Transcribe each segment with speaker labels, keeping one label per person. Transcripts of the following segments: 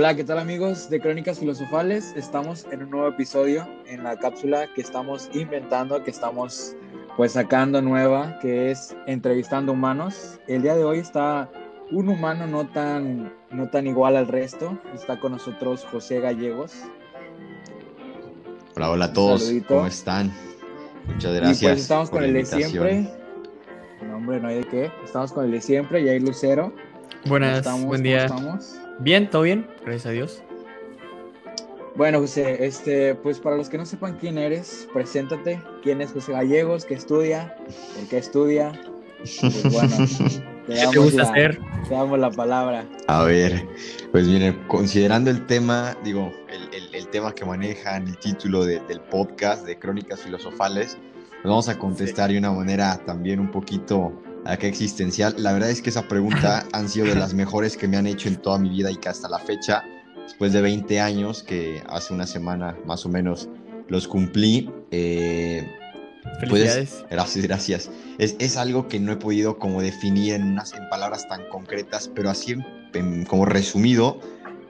Speaker 1: Hola, ¿qué tal amigos de Crónicas Filosofales? Estamos en un nuevo episodio en la cápsula que estamos inventando, que estamos pues sacando nueva, que es entrevistando humanos. El día de hoy está un humano no tan, no tan igual al resto. Está con nosotros José Gallegos.
Speaker 2: Hola, hola a todos. ¿Cómo están? Muchas gracias.
Speaker 1: Y pues estamos con el de siempre. No, hombre, no hay de qué. Estamos con el de siempre, Yair Lucero.
Speaker 3: Buenas, buen día. estamos? Bien, todo bien, gracias a Dios.
Speaker 1: Bueno, José, este, pues para los que no sepan quién eres, preséntate. ¿Quién es José Gallegos? ¿Qué estudia? ¿Por qué estudia? Pues bueno,
Speaker 3: te damos, ¿Qué gusta
Speaker 1: la,
Speaker 3: hacer?
Speaker 1: te damos la palabra.
Speaker 2: A ver, pues viene considerando el tema, digo, el, el, tema que manejan el título del podcast de Crónicas Filosofales, pues vamos a contestar de una manera también un poquito acá existencial. La verdad es que esa pregunta han sido de las mejores que me han hecho en toda mi vida y que hasta la fecha, después de 20 años, que hace una semana más o menos los cumplí. Eh, pues,
Speaker 3: Felicidades.
Speaker 2: gracias, gracias. Es, es, algo que no he podido como definir en, unas, en palabras tan concretas, pero así como resumido,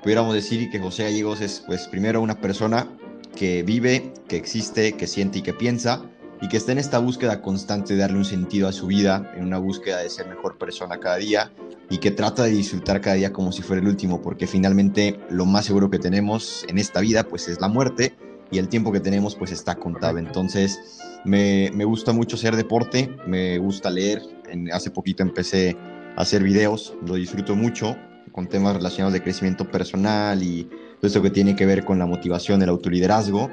Speaker 2: pudiéramos decir que José Gallegos es pues primero una persona que vive, que existe, que siente y que piensa, y que está en esta búsqueda constante de darle un sentido a su vida, en una búsqueda de ser mejor persona cada día y que trata de disfrutar cada día como si fuera el último, porque finalmente lo más seguro que tenemos en esta vida pues es la muerte y el tiempo que tenemos pues está contado. Entonces me, me gusta mucho hacer deporte, me gusta leer, en, hace poquito empecé a hacer videos, lo disfruto mucho con temas relacionados de crecimiento personal y todo esto que tiene que ver con la motivación, el autoliderazgo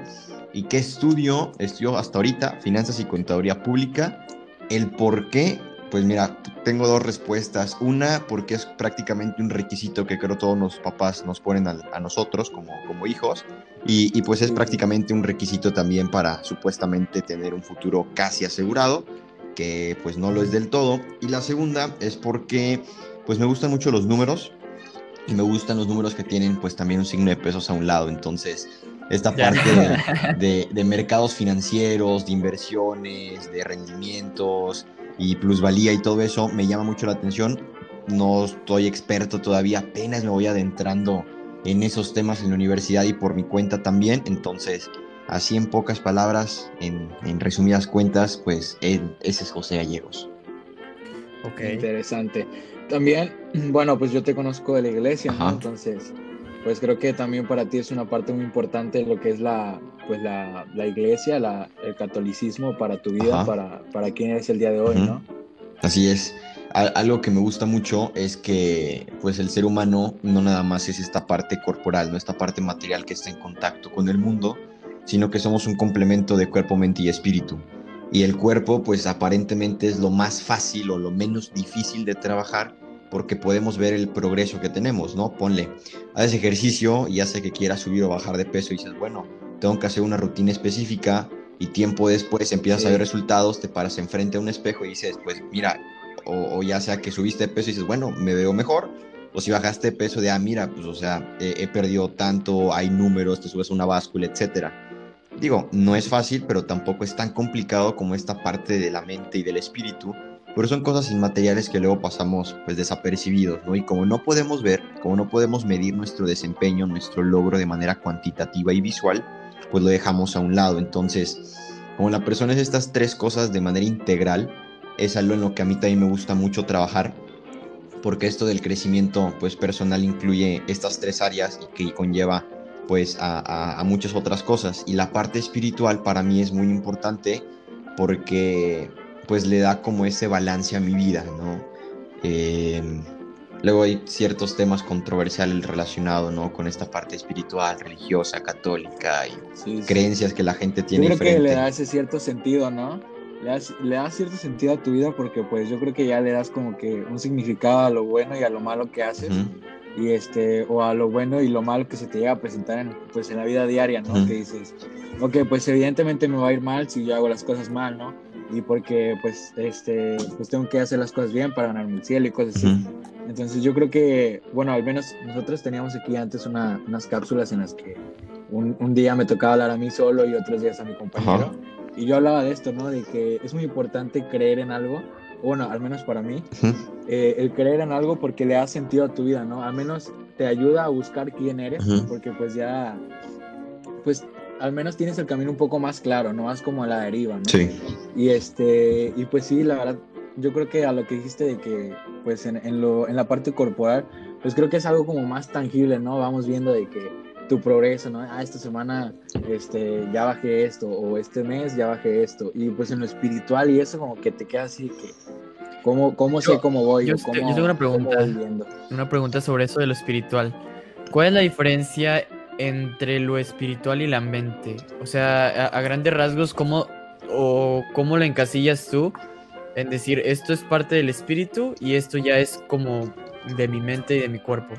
Speaker 2: ¿Y qué estudio? Estudio hasta ahorita finanzas y contaduría pública. El por qué, pues mira, tengo dos respuestas. Una, porque es prácticamente un requisito que creo todos los papás nos ponen a, nosotros como, como hijos. Y, y, pues es prácticamente un requisito también para supuestamente tener un futuro casi asegurado, que pues no lo es del todo. Y la segunda es porque pues me gustan mucho los números y me gustan los números que tienen pues también un signo de pesos a un lado. Entonces esta parte de, de, mercados financieros, de inversiones, de rendimientos y plusvalía y todo eso me llama mucho la atención. No estoy experto todavía, apenas me voy adentrando en esos temas en la universidad y por mi cuenta también. Entonces, así en pocas palabras, en, en resumidas cuentas, pues ese es José Gallegos.
Speaker 1: Ok. Interesante. También, bueno, pues yo te conozco de la iglesia, entonces pues creo que también para ti es una parte muy importante lo que es la, pues la, la iglesia, la, el catolicismo para tu vida, para, para quién eres el día de hoy, ¿no?
Speaker 2: Así es. Algo que me gusta mucho es que pues el ser humano no nada más es esta parte corporal, no esta parte material que está en contacto con el mundo, sino que somos un complemento de cuerpo, mente y espíritu. Y el cuerpo pues aparentemente es lo más fácil o lo menos difícil de trabajar, porque podemos ver el progreso que tenemos, ¿no? Ponle, haces ejercicio y hace que quieras subir o bajar de peso y dices, bueno, tengo que hacer una rutina específica y tiempo después empiezas a ver resultados, te paras enfrente a un espejo y dices, pues mira, o, ya sea que subiste de peso y dices, bueno, me veo mejor, o si bajaste de peso de, ah, mira, pues o sea, he, he perdido tanto, hay números, te subes una báscula, etcétera. Digo, no es fácil, pero tampoco es tan complicado como esta parte de la mente y del espíritu pero son cosas inmateriales que luego pasamos pues desapercibidos, ¿no? Y como no podemos ver, como no podemos medir nuestro desempeño, nuestro logro de manera cuantitativa y visual, pues lo dejamos a un lado. Entonces, como la persona es estas tres cosas de manera integral, es algo en lo que a mí también me gusta mucho trabajar, porque esto del crecimiento pues personal incluye estas tres áreas y que conlleva pues a, a muchas otras cosas. Y la parte espiritual para mí es muy importante porque pues le da como ese balance a mi vida, ¿no? Eh, luego hay ciertos temas controversiales relacionados, ¿no? Con esta parte espiritual, religiosa, católica y creencias que la gente tiene.
Speaker 1: Yo creo que le da ese cierto sentido, ¿no? Le da, le cierto sentido a tu vida porque pues yo creo que ya le das como que un significado a lo bueno y a lo malo que haces. Y este, o a lo bueno y lo malo que se te llega a presentar en, pues, en la vida diaria, ¿no? Que dices, ok, pues evidentemente me va a ir mal si yo hago las cosas mal, ¿no? Y porque pues este pues tengo que hacer las cosas bien para ganar el cielo y cosas así. Entonces yo creo que, bueno, al menos nosotros teníamos aquí antes una, unas cápsulas en las que un, un, día me tocaba hablar a mí solo y otros días a mi compañero. Y yo hablaba de esto, ¿no? De que es muy importante creer en algo, bueno, al menos para mí, eh, el creer en algo porque le da sentido a tu vida, ¿no? Al menos te ayuda a buscar quién eres, porque pues ya, pues al menos tienes el camino un poco más claro, no vas como a la deriva, ¿no?
Speaker 2: Sí.
Speaker 1: Y este, y pues sí, la verdad, yo creo que a lo que dijiste de que, pues en, en, lo, en la parte corporal, pues creo que es algo como más tangible, ¿no? Vamos viendo de que tu progreso, ¿no? Ah, esta semana este, ya bajé esto, o este mes ya bajé esto, y pues en lo espiritual y eso como que te queda así que, ¿cómo, cómo sé cómo voy?
Speaker 3: Yo,
Speaker 1: cómo,
Speaker 3: yo tengo una pregunta, una pregunta sobre eso de lo espiritual. ¿Cuál es la diferencia entre lo espiritual y la mente? O sea, a, grandes rasgos, ¿cómo, o cómo lo encasillas tú en decir esto es parte del espíritu y esto ya es como de mi mente y de mi cuerpo?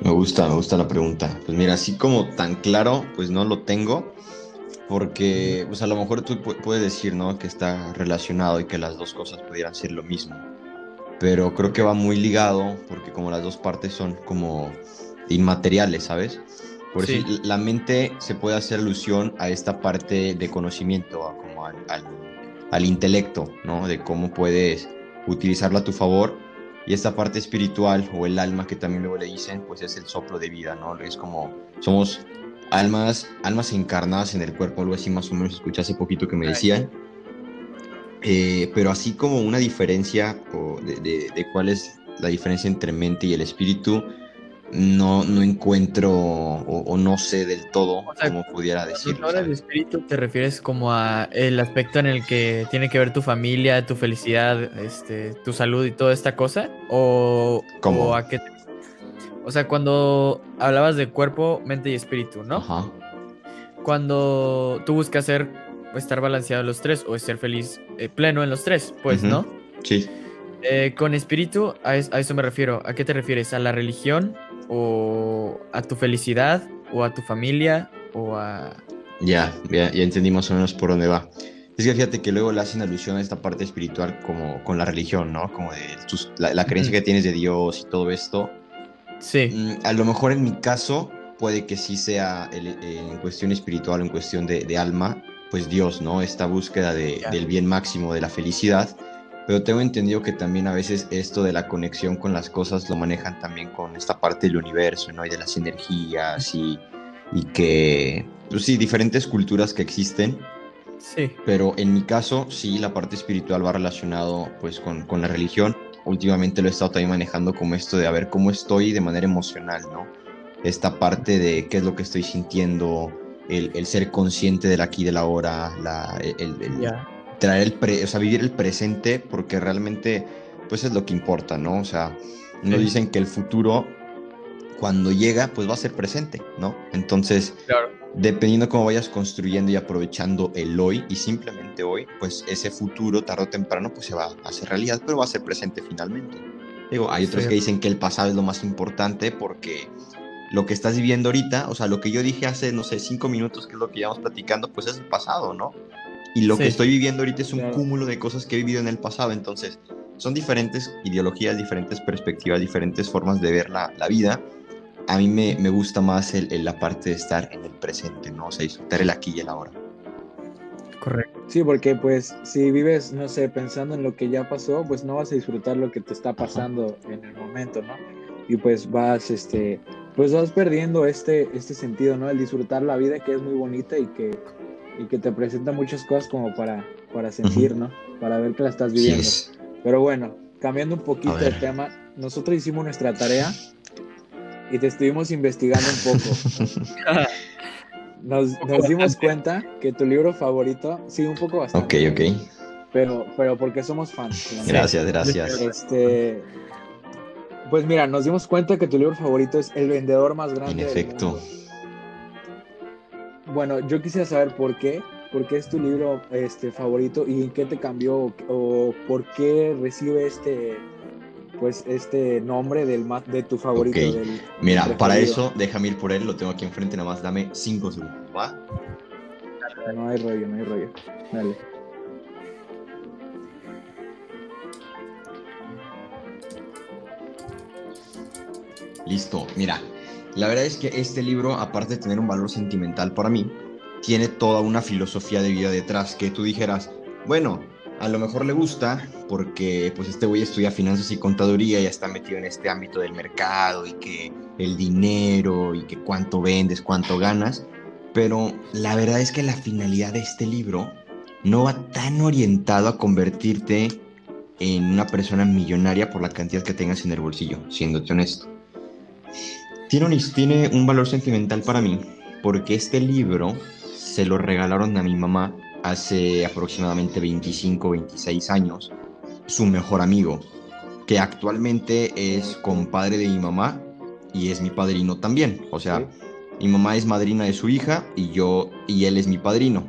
Speaker 2: Me gusta, me gusta la pregunta. Pues mira, así como tan claro, pues no lo tengo, porque pues a lo mejor tú puedes decir, ¿no? Que está relacionado y que las dos cosas pudieran ser lo mismo. Pero creo que va muy ligado, porque como las dos partes son como inmateriales, ¿sabes? Por eso la mente se puede hacer alusión a esta parte de conocimiento, como al, al intelecto, ¿no? De cómo puedes utilizarlo a tu favor y esta parte espiritual o el alma que también luego le dicen, pues es el soplo de vida, ¿no? Es como, somos almas, almas encarnadas en el cuerpo, algo así más o menos escuché hace poquito que me decían. Eh, pero así como una diferencia o de, de, cuál es la diferencia entre mente y el espíritu, no, no encuentro o, no sé del todo cómo pudiera decirlo.
Speaker 3: Ahora el espíritu te refieres como a el aspecto en el que tiene que ver tu familia, tu felicidad, este, tu salud y toda esta cosa, o,
Speaker 2: ¿Cómo?
Speaker 3: a qué o sea, cuando hablabas de cuerpo, mente y espíritu, ¿no?
Speaker 2: Ajá.
Speaker 3: Cuando tú buscas ser, estar balanceado en los tres o ser feliz eh, pleno en los tres, pues, ¿no?
Speaker 2: Sí.
Speaker 3: Eh, con espíritu, a, a, eso me refiero. ¿A qué te refieres? ¿A la religión? ¿O a tu felicidad? ¿O a tu familia? ¿O a...?
Speaker 2: Ya, ya, ya entendí más o menos por dónde va. Es que fíjate que luego le hacen alusión a esta parte espiritual como con la religión, ¿no? Como de la, creencia que tienes de Dios y todo esto.
Speaker 3: Sí.
Speaker 2: Mm, a lo mejor en mi caso puede que sí sea en cuestión espiritual, en cuestión de, alma, pues Dios, ¿no? Esta búsqueda del bien máximo, de la felicidad pero tengo entendido que también a veces esto de la conexión con las cosas lo manejan también con esta parte del universo, ¿no? Y de las energías y, y que, pues sí, diferentes culturas que existen.
Speaker 3: Sí.
Speaker 2: Pero en mi caso, sí, la parte espiritual va relacionado pues con, con la religión. Últimamente lo he estado también manejando como esto de a ver cómo estoy de manera emocional, ¿no? Esta parte de qué es lo que estoy sintiendo, el, el ser consciente del aquí, de la hora, la, el, el, traer el pre, o sea, vivir el presente porque realmente pues es lo que importa, ¿no? O sea, nos dicen que el futuro cuando llega pues va a ser presente, ¿no? Entonces, dependiendo cómo vayas construyendo y aprovechando el hoy y simplemente hoy, pues ese futuro tarde o temprano pues se va a hacer realidad, pero va a ser presente finalmente. Digo, hay otros que dicen que el pasado es lo más importante porque lo que estás viviendo ahorita, o sea, lo que yo dije hace, no sé, cinco minutos, que es lo que llevamos platicando, pues es el pasado, ¿no? Y lo que estoy viviendo ahorita es un cúmulo de cosas que he vivido en el pasado. Entonces, son diferentes ideologías, diferentes perspectivas, diferentes formas de ver la, la vida. A mí me, me gusta más el, la parte de estar en el presente, ¿no? O sea, disfrutar el aquí y el ahora.
Speaker 3: Correcto.
Speaker 1: Sí, porque pues si vives, no sé, pensando en lo que ya pasó, pues no vas a disfrutar lo que te está pasando en el momento, ¿no? Y pues vas, este, pues vas perdiendo este, este sentido, ¿no? El disfrutar la vida que es muy bonita y que y que te presenta muchas cosas como para, para sentir, ¿no? Para ver que la estás viviendo. Pero bueno, cambiando un poquito de tema, nosotros hicimos nuestra tarea y te estuvimos investigando un poco. Nos, nos dimos cuenta que tu libro favorito, sí, un poco bastante.
Speaker 2: Ok, ok.
Speaker 1: Pero, pero porque somos fans.
Speaker 2: Gracias, gracias.
Speaker 1: Este, pues mira, nos dimos cuenta que tu libro favorito es El vendedor más grande.
Speaker 2: En efecto.
Speaker 1: Bueno, yo quisiera saber por qué, por qué es tu libro este, favorito y en qué te cambió o, por qué recibe este, pues, este nombre del, de tu favorito.
Speaker 2: Mira, para eso déjame ir por él, lo tengo aquí enfrente, nada más dame cinco segundos, ¿va?
Speaker 1: No hay rollo, no hay rollo. Dale.
Speaker 2: Listo, mira, la verdad es que este libro, aparte de tener un valor sentimental para mí, tiene toda una filosofía de vida detrás, que tú dijeras, bueno, a lo mejor le gusta porque pues este güey estudia finanzas y contaduría y está metido en este ámbito del mercado y que el dinero y que cuánto vendes, cuánto ganas, pero la verdad es que la finalidad de este libro no va tan orientado a convertirte en una persona millonaria por la cantidad que tengas en el bolsillo, siéndote honesto. Tiene un, tiene un valor sentimental para mí, porque este libro se lo regalaron a mi mamá hace aproximadamente 25, 26 años, su mejor amigo, que actualmente es compadre de mi mamá y es mi padrino también. O sea, mi mamá es madrina de su hija y yo y él es mi padrino.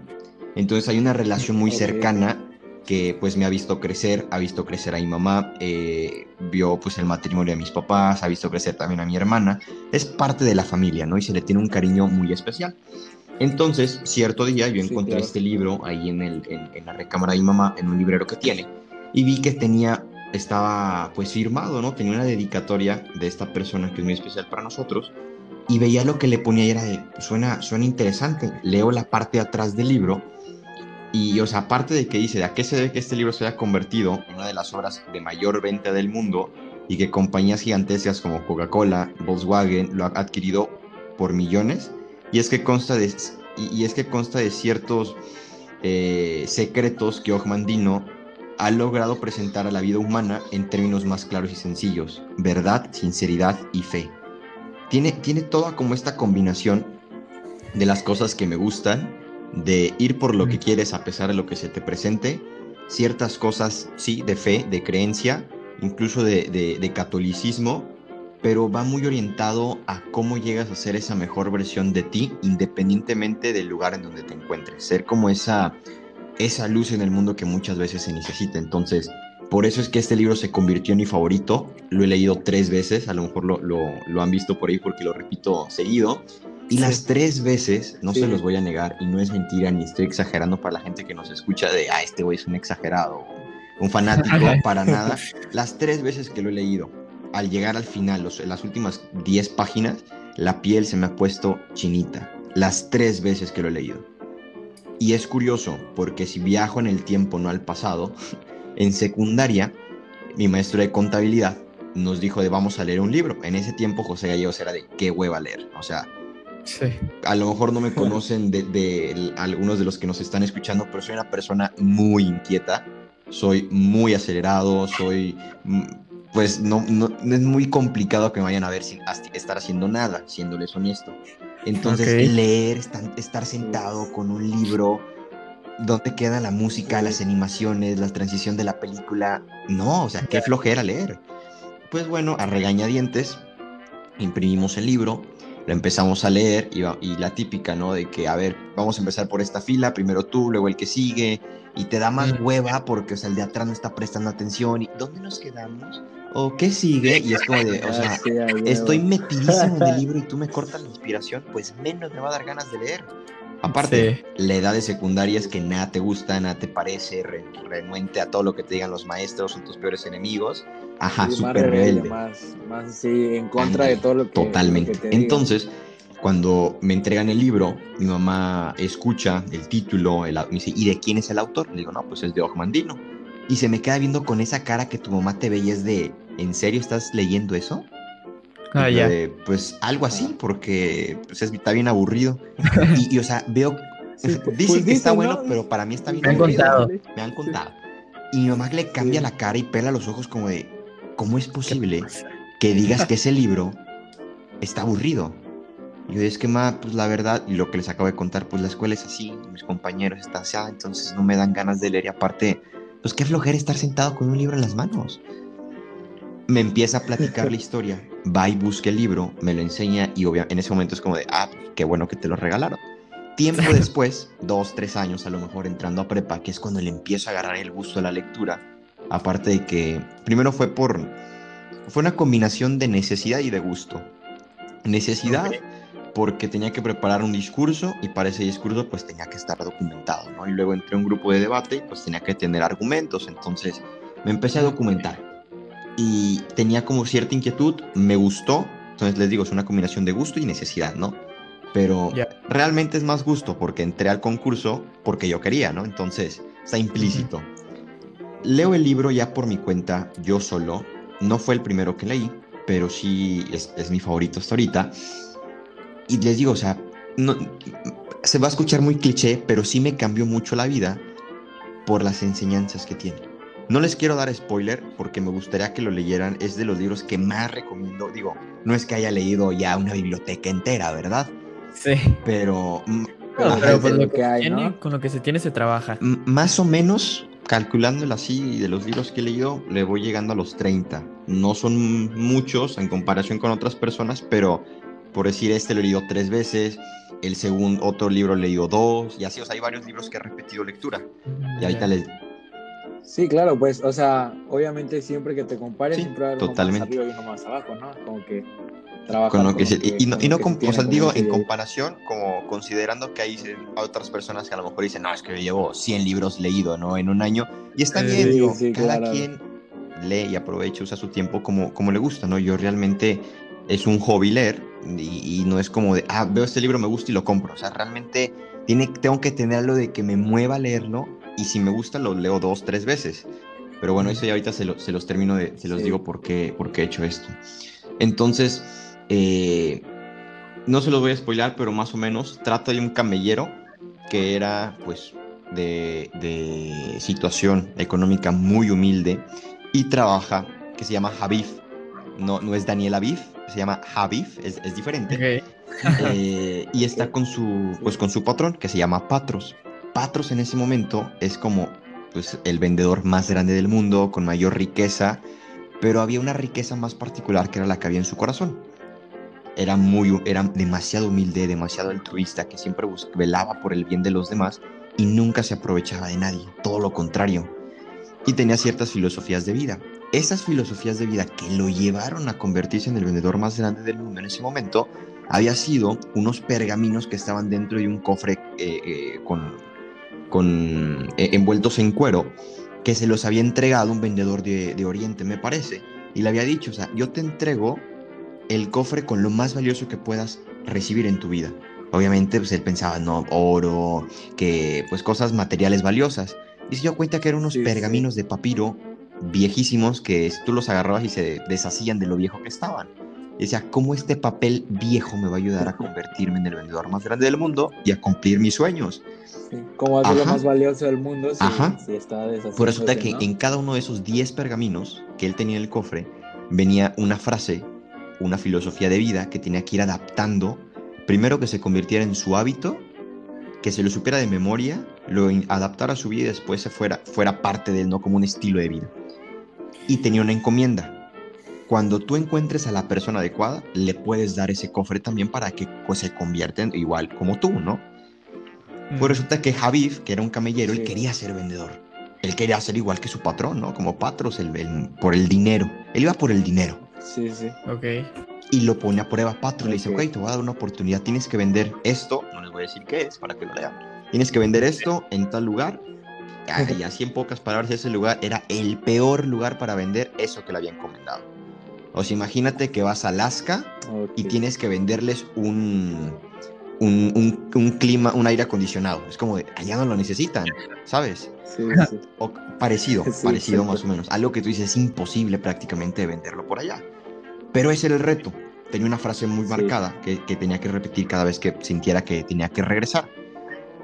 Speaker 2: Entonces hay una relación muy cercana que pues me ha visto crecer, ha visto crecer a mi mamá, eh, vio pues el matrimonio de mis papás, ha visto crecer también a mi hermana. Es parte de la familia, ¿no? Y se le tiene un cariño muy especial. Entonces, cierto día yo encontré este libro ahí en, el, en, la recámara de mi mamá, en un librero que tiene, y vi que tenía, estaba pues firmado, ¿no? Tenía una dedicatoria de esta persona que es muy especial para nosotros, y veía lo que le ponía y era de, suena, suena interesante, leo la parte de atrás del libro, y, o sea, aparte de que dice, ¿a qué se debe que este libro se haya convertido en una de las obras de mayor venta del mundo y que compañías gigantescas como Coca-Cola, Volkswagen lo han adquirido por millones? Y es que consta de, y, es que consta de ciertos eh, secretos que Dino ha logrado presentar a la vida humana en términos más claros y sencillos. Verdad, sinceridad y fe. Tiene, tiene toda como esta combinación de las cosas que me gustan, de ir por lo que quieres a pesar de lo que se te presente, ciertas cosas, sí, de fe, de creencia, incluso de, de catolicismo, pero va muy orientado a cómo llegas a ser esa mejor versión de ti independientemente del lugar en donde te encuentres. Ser como esa, esa luz en el mundo que muchas veces se necesita. Entonces, por eso es que este libro se convirtió en mi favorito. Lo he leído tres veces, a lo mejor lo, lo, han visto por ahí porque lo repito seguido. Y las tres veces, no se los voy a negar, y no es mentira ni estoy exagerando para la gente que nos escucha de, ah, este güey es un exagerado, un fanático, para nada. Las tres veces que lo he leído, al llegar al final, los, las últimas 10 páginas, la piel se me ha puesto chinita. Las tres veces que lo he leído. Y es curioso, porque si viajo en el tiempo, no al pasado, en secundaria, mi maestro de contabilidad nos dijo de vamos a leer un libro. En ese tiempo José Gallegos era de qué hueva leer. O sea, a lo mejor no me conocen de, de, algunos de los que nos están escuchando, pero soy una persona muy inquieta. Soy muy acelerado, soy pues no, no, es muy complicado que me vayan a ver sin estar haciendo nada, siéndoles honesto. Entonces, leer, estar, sentado con un libro, donde queda la música, las animaciones, la transición de la película? No, o sea, qué flojera leer. Pues bueno, a regañadientes, imprimimos el libro, lo empezamos a leer y, y, la típica, ¿no? De que, a ver, vamos a empezar por esta fila, primero tú, luego el que sigue, y te da más hueva porque, o sea, el de atrás no está prestando atención. ¿Y dónde nos quedamos? ¿O qué sigue? Y es como de, o sea, estoy metidísimo en el libro y tú me cortas la inspiración, pues menos me va a dar ganas de leer. Aparte, la edad de secundaria es que nada te gusta, nada te parece, renuente a todo lo que te digan los maestros, son tus peores enemigos. Ajá, súper rebelde.
Speaker 1: Más, más sí, en contra de todo lo que.
Speaker 2: Totalmente. Entonces, cuando me entregan el libro, mi mamá escucha el título, el, me dice, ¿y de quién es el autor? Le digo, no, pues es de Ogmandino. Y se me queda viendo con esa cara que tu mamá te ve y es de, ¿en serio estás leyendo eso?
Speaker 3: Ah, ya.
Speaker 2: pues algo así, porque pues, está bien aburrido. y, o sea, veo. Pues, dicen que está bueno, pero para mí está bien
Speaker 3: me
Speaker 2: aburrido.
Speaker 3: Han contado.
Speaker 2: Me han contado. Y mi mamá le cambia la cara y pela los ojos como de, ¿cómo es posible que digas que ese libro está aburrido? Y yo es que, ma, pues la verdad, y lo que les acabo de contar, pues la escuela es así, mis compañeros están así, entonces no me dan ganas de leer y aparte, pues qué flojera estar sentado con un libro en las manos me empieza a platicar la historia, va y busca el libro, me lo enseña y obviamente en ese momento es como de, ah, qué bueno que te lo regalaron. Tiempo después, dos, tres años a lo mejor entrando a prepa, que es cuando le empiezo a agarrar el gusto a la lectura, aparte de que primero fue por, fue una combinación de necesidad y de gusto. Necesidad porque tenía que preparar un discurso y para ese discurso pues tenía que estar documentado, ¿no? Y luego entré a un grupo de debate y pues tenía que tener argumentos, entonces me empecé a documentar y tenía como cierta inquietud, me gustó, entonces les digo, es una combinación de gusto y necesidad, ¿no? Pero realmente es más gusto porque entré al concurso porque yo quería, ¿no? Entonces está implícito. Leo el libro ya por mi cuenta, yo solo. No fue el primero que leí, pero sí es, es mi favorito hasta ahorita. Y les digo, o sea, no, se va a escuchar muy cliché, pero sí me cambió mucho la vida por las enseñanzas que tiene. No les quiero dar spoiler porque me gustaría que lo leyeran. Es de los libros que más recomiendo. Digo, no es que haya leído ya una biblioteca entera, ¿verdad?
Speaker 3: Sí.
Speaker 2: Pero,
Speaker 3: mm, pero lo que hay, con lo que se tiene se trabaja.
Speaker 2: Más o menos, calculándolo así, de los libros que he leído, le voy llegando a los 30. No son muchos en comparación con otras personas, pero por decir, este lo he leído tres veces, el segundo, otro libro he leído dos, y así, o sea, hay varios libros que he repetido lectura. Y ahorita les...
Speaker 1: Sí, claro, pues, o sea, obviamente siempre que te compares, siempre va a haber totalmente. más arriba y uno más abajo, ¿no? Como que
Speaker 2: trabaja con, y, no, y no o sea, digo, en comparación, como considerando que hay otras personas que a lo mejor dicen, no, es que yo llevo 100 libros leídos, ¿no? En un año, y está bien, digo, cada quien lee y aprovecha, usa su tiempo como, como le gusta, ¿no? Yo realmente es un hobby leer, y, no es como de, ah, veo este libro, me gusta y lo compro. O sea, realmente tiene, tengo que tener algo de que me mueva a leerlo y si me gusta lo leo dos, tres veces. Pero bueno, eso ya ahorita se, se los termino de, se los digo por qué, por qué he hecho esto. Entonces, eh, no se los voy a spoilar, pero más o menos trata de un camellero que era pues de, de situación económica muy humilde y trabaja, que se llama Javif. No, no es Daniel Aviv, se llama Javif, es, es diferente. Eh, y está con su, pues, con su patrón, que se llama Patros. Patros en ese momento es como pues, el vendedor más grande del mundo, con mayor riqueza, pero había una riqueza más particular que era la que había en su corazón. Era, muy, era demasiado humilde, demasiado altruista, que siempre velaba por el bien de los demás y nunca se aprovechaba de nadie, todo lo contrario. Y tenía ciertas filosofías de vida esas filosofías de vida que lo llevaron a convertirse en el vendedor más grande del mundo en ese momento, había sido unos pergaminos que estaban dentro de un cofre eh, eh, con, con eh, envueltos en cuero, que se los había entregado un vendedor de, de, Oriente, me parece, y le había dicho, o sea, yo te entrego el cofre con lo más valioso que puedas recibir en tu vida. Obviamente, pues él pensaba, no, oro, que pues cosas materiales valiosas. Y se dio cuenta que eran unos pergaminos de papiro viejísimos que tú los agarrabas y se deshacían de lo viejo que estaban. Y decía, ¿cómo este papel viejo me va a ayudar a convertirme en el vendedor más grande del mundo y a cumplir mis sueños?
Speaker 1: Sí, ¿Cómo hacer lo más valioso del mundo si,
Speaker 2: Ajá. está Por eso que en cada uno de esos 10 pergaminos que él tenía en el cofre venía una frase, una filosofía de vida que tenía que ir adaptando, primero que se convirtiera en su hábito, que se lo supiera de memoria, lo adaptara a su vida y después se fuera, fuera parte de él, no como un estilo de vida y tenía una encomienda. Cuando tú encuentres a la persona adecuada, le puedes dar ese cofre también para que pues, se convierta en igual como tú, ¿no? Pues resulta que Javif, que era un camellero, él quería ser vendedor. Él quería ser igual que su patrón, ¿no? Como Patros, el, por el dinero. Él iba por el dinero.
Speaker 1: Sí, sí.
Speaker 3: Ok.
Speaker 2: Y lo pone a prueba Patros. Le dice, ok, te voy a dar una oportunidad. Tienes que vender esto. No les voy a decir qué es para que lo lean. Tienes que vender esto en tal lugar y así en pocas palabras, ese lugar era el peor lugar para vender eso que le habían encomendado. O sea, imagínate que vas a Alaska y tienes que venderles un, un, un, clima, un aire acondicionado. Es como de, allá no lo necesitan, ¿sabes?
Speaker 1: Sí, sí.
Speaker 2: O parecido, parecido más o menos. Algo que tú dices es imposible prácticamente venderlo por allá. Pero ese era el reto. Tenía una frase muy marcada que, que tenía que repetir cada vez que sintiera que tenía que regresar.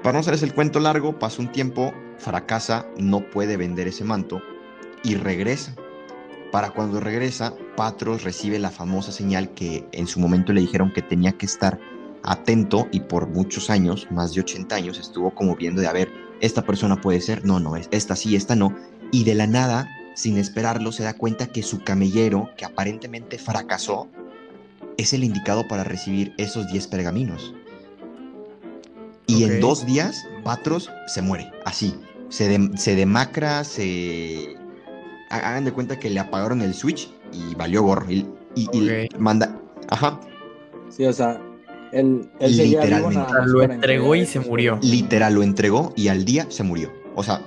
Speaker 2: Para no hacerles el cuento largo, pasa un tiempo, fracasa, no puede vender ese manto y regresa. Para cuando regresa, Patros recibe la famosa señal que en su momento le dijeron que tenía que estar atento y por muchos años, más de 80 años, estuvo como viendo de a ver, esta persona puede ser, no, no, es esta sí, esta no. Y de la nada, sin esperarlo, se da cuenta que su camellero, que aparentemente fracasó, es el indicado para recibir esos 10 pergaminos. Y en dos días, Patros se muere, así. Se, se demacra, se... Hagan de cuenta que le apagaron el switch y valió gorro. Y, y, manda... Ajá.
Speaker 1: Sí, o sea, él, él
Speaker 3: literalmente lo entregó y se murió.
Speaker 2: Literal, lo entregó y al día se murió. O sea,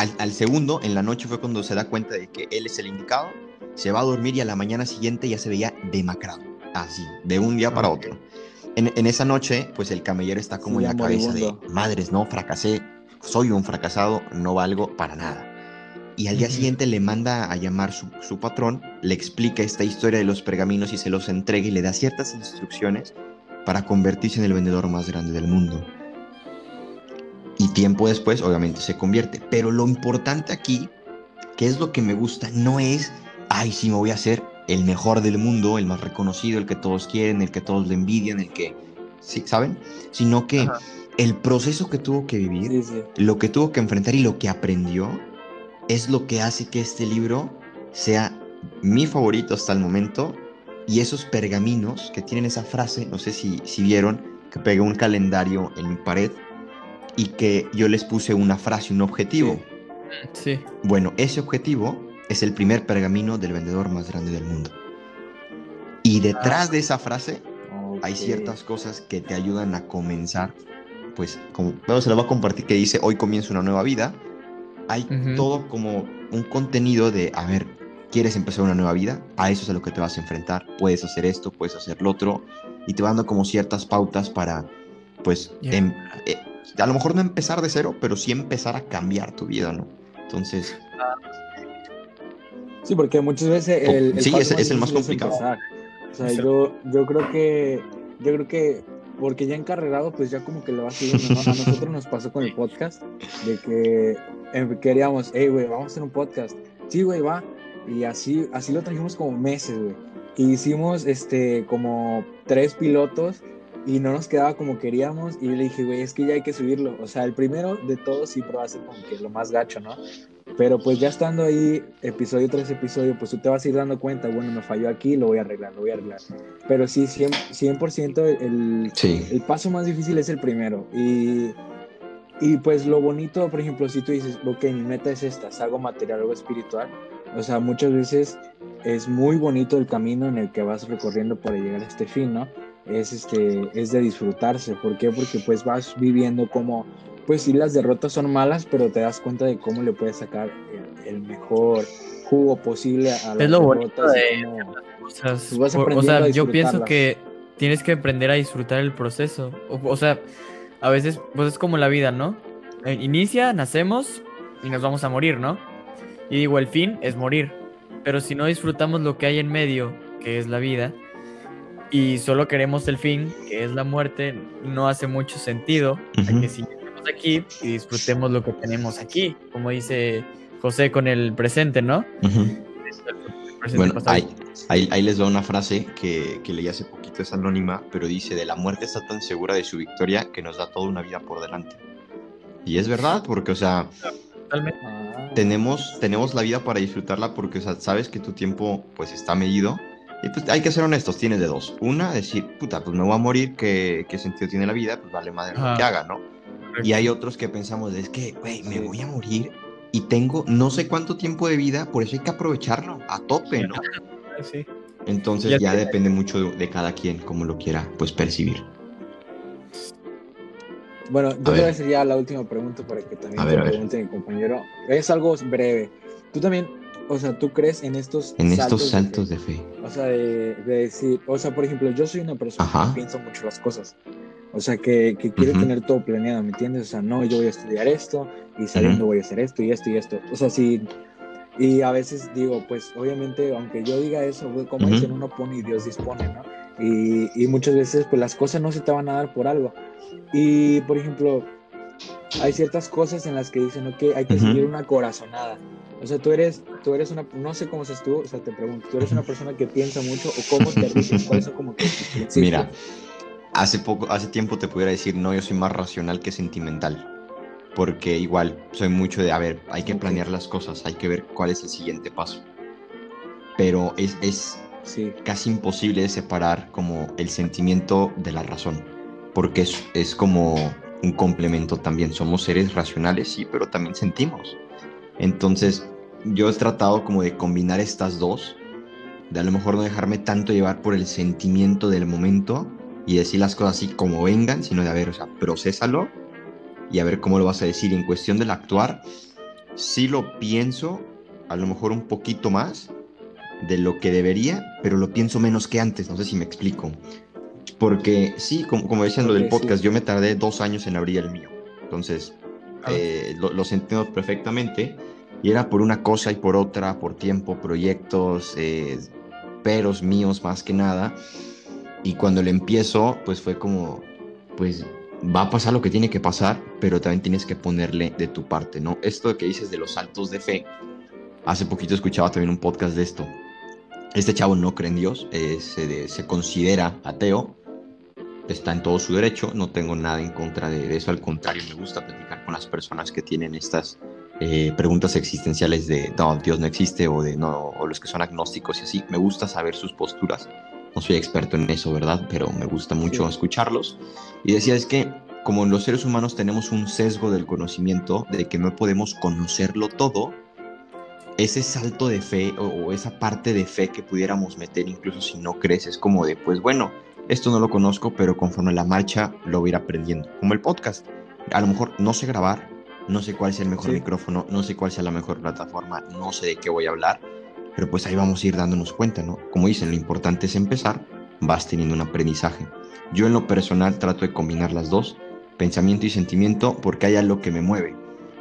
Speaker 2: al, al, segundo, en la noche fue cuando se da cuenta de que él es el indicado, se va a dormir y a la mañana siguiente ya se veía demacrado. Así, de un día para otro en, esa noche, pues el camellero está como en la cabeza de, madres, no, fracasé, soy un fracasado, no valgo para nada. y al día siguiente le manda a llamar su, su patrón, le explica esta historia de los pergaminos y se los entrega y le da ciertas instrucciones para convertirse en el vendedor más grande del mundo. Y tiempo después, obviamente, se convierte. Pero lo importante aquí, que es lo que me gusta, no es, ay, sí, me voy a hacer el mejor del mundo, el más reconocido, el que todos quieren, el que todos le envidian, el que, ¿sí, ¿saben? Sino que el proceso que tuvo que vivir, lo que tuvo que enfrentar y lo que aprendió, es lo que hace que este libro sea mi favorito hasta el momento. Y esos pergaminos que tienen esa frase, no sé si, si vieron, que pegué un calendario en mi pared y que yo les puse una frase, un objetivo.
Speaker 3: Sí.
Speaker 2: Bueno, ese objetivo es el primer pergamino del vendedor más grande del mundo. Y detrás de esa frase hay ciertas cosas que te ayudan a comenzar. Pues, como bueno, se lo va a compartir que dice, hoy comienza una nueva vida. Hay todo como un contenido de, a ver, ¿quieres empezar una nueva vida? A eso es a lo que te vas a enfrentar. Puedes hacer esto, puedes hacer lo otro. Y te van dando como ciertas pautas para, pues, em, eh, a lo mejor no empezar de cero, pero sí empezar a cambiar tu vida, ¿no? Entonces...
Speaker 1: Sí, porque muchas veces el, el
Speaker 2: sí, es- el más complicado.
Speaker 1: empezar. O sea, yo, yo creo que, yo creo que, porque ya encarrerado, pues ya como que lo vas siguiendo, ¿no? A nosotros nos pasó con el podcast, de que eh, queríamos, hey, güey, vamos a hacer un podcast. Sí, güey, va. Y así, así lo trajimos como meses, güey. Y hicimos, este, como tres pilotos y no nos quedaba como queríamos. Y yo le dije, güey, es que ya hay que subirlo. O sea, el primero de todos sí, ser como que lo más gacho, ¿no? Pero pues ya estando ahí, episodio tras episodio, pues tú te vas a ir dando cuenta, bueno, me falló aquí, lo voy a arreglar, lo voy a arreglar. Pero sí, 100%, 100% el,
Speaker 2: Sí.
Speaker 1: el paso más difícil es el primero. Y, y pues lo bonito, por ejemplo, si tú dices, ok, mi meta es esta, es algo material, algo espiritual. O sea, muchas veces es muy bonito el camino en el que vas recorriendo para llegar a este fin, ¿no? Es, este, es de disfrutarse. ¿Por qué? Porque pues vas viviendo como, pues sí, las derrotas son malas, pero te das cuenta de cómo le puedes sacar el, el mejor jugo posible a las
Speaker 3: Es lo
Speaker 1: derrotas
Speaker 3: de-
Speaker 1: cómo-
Speaker 3: cosas.
Speaker 1: Pues
Speaker 3: Por- o sea, yo pienso que tienes que aprender a disfrutar el proceso. O, o sea, a veces, pues es como la vida, ¿no? Eh, Inicia, nacemos y nos vamos a morir, ¿no? Y digo, el fin es morir. Pero si no disfrutamos lo que hay en medio, que es la vida, y solo queremos el fin, que es la muerte, no hace mucho sentido a
Speaker 2: Ujú.
Speaker 3: que sigamos aquí y disfrutemos lo que tenemos aquí, como dice José con el presente, ¿no? El presente,
Speaker 2: Bueno, ahí, ahí, ahí les doy una frase que, que leí hace poquito, es anónima, pero dice, de la muerte está tan segura de su victoria que nos da toda una vida por delante. Y es verdad, porque, o sea,
Speaker 3: totalmente.
Speaker 1: Ah.
Speaker 2: tenemos, tenemos la vida para disfrutarla porque, o sea, sabes que tu tiempo, pues, está medido. Y pues hay que ser honestos, tienes de dos. Una, decir, puta, pues me voy a morir, ¿qué, qué sentido tiene la vida? Pues vale madre lo que haga, ¿no? Y hay otros que pensamos, es que, güey, me voy a morir y tengo no sé cuánto tiempo de vida, por eso hay que aprovecharlo a tope, ¿no?
Speaker 3: Sí.
Speaker 2: Entonces
Speaker 3: Ya
Speaker 2: ya
Speaker 3: que-
Speaker 2: depende mucho de, de cada quien, como lo quiera, pues percibir.
Speaker 1: Bueno, yo
Speaker 2: A
Speaker 1: te voy
Speaker 2: ver.
Speaker 1: a hacer ya la última pregunta para que también
Speaker 2: A
Speaker 1: te
Speaker 2: ver.
Speaker 1: pregunte mi compañero. Es algo breve. Tú también, o sea, tú crees en estos
Speaker 2: En estos
Speaker 1: de
Speaker 2: saltos
Speaker 1: fe?
Speaker 2: de fe.
Speaker 1: O sea, de, de decir, o sea, por ejemplo, yo soy una persona
Speaker 2: Ajá.
Speaker 1: que piensa mucho las cosas. O sea, que, que quiere
Speaker 2: Ujú.
Speaker 1: tener todo planeado, ¿me entiendes? O sea, no, yo voy a estudiar esto y saliendo
Speaker 2: Ujú.
Speaker 1: voy a hacer esto y esto y esto. O sea, sí. Y a veces digo, pues obviamente, aunque yo diga eso, pues, como
Speaker 2: Ujú.
Speaker 1: dicen, uno pone y Dios dispone, ¿no? Y, y muchas veces, pues las cosas no se te van a dar por algo. Y, por ejemplo, hay ciertas cosas en las que dicen, ok, hay que seguir una corazonada. O sea, tú eres, tú eres una, no sé cómo seas tú, o sea, te pregunto, ¿tú eres una persona que piensa mucho o cómo te riges? ¿Cuáles son como que principios?
Speaker 2: Mira, hace poco, hace tiempo te pudiera decir, no, yo soy más racional que sentimental. Porque igual, soy mucho de, a ver, hay que
Speaker 1: Ok.
Speaker 2: planear las cosas, hay que ver cuál es el siguiente paso. Pero es, es
Speaker 1: Sí,
Speaker 2: casi imposible de separar como el sentimiento de la razón. Porque es, es como un complemento también. Somos seres racionales, sí, pero también sentimos. Entonces, yo he tratado como de combinar estas dos, de a lo mejor no dejarme tanto llevar por el sentimiento del momento y decir las cosas así como vengan, sino de, a ver, o sea, procésalo y a ver cómo lo vas a decir. En cuestión del actuar, sí lo pienso, a lo mejor un poquito más de lo que debería, pero lo pienso menos que antes, no sé si me explico. Porque sí, como, como decían lo del
Speaker 1: sí.
Speaker 2: podcast, yo me tardé dos años en abrir el mío. Entonces,
Speaker 3: Ah.
Speaker 2: eh, lo, lo entiendo perfectamente. Y era por una cosa y por otra, por tiempo, proyectos, eh, peros míos más que nada. Y cuando le empiezo, pues fue como, pues va a pasar lo que tiene que pasar, pero también tienes que ponerle de tu parte, ¿no? Esto que dices de los saltos de fe, hace poquito escuchaba también un podcast de esto. Este chavo no cree en Dios, eh, se, se, considera ateo, está en todo su derecho, no tengo nada en contra de, eso, al contrario, me gusta platicar con las personas que tienen estas eh, preguntas existenciales de no, Dios no existe o de no, o los que son agnósticos y así, me gusta saber sus posturas, no soy experto en eso, ¿verdad? Pero me gusta mucho escucharlos. Y decía, es que como los seres humanos tenemos un sesgo del conocimiento, de que no podemos conocerlo todo, ese salto de fe o, esa parte de fe que pudiéramos meter incluso si no crees, es como de, pues bueno, esto no lo conozco, pero conforme la marcha lo voy a ir aprendiendo. Como el podcast. A lo mejor no sé grabar, no sé cuál es el mejor micrófono, no sé cuál sea la mejor plataforma, no sé de qué voy a hablar, pero pues ahí vamos a ir dándonos cuenta, ¿no? Como dicen, lo importante es empezar, vas teniendo un aprendizaje. Yo en lo personal trato de combinar las dos, pensamiento y sentimiento, porque hay algo que me mueve.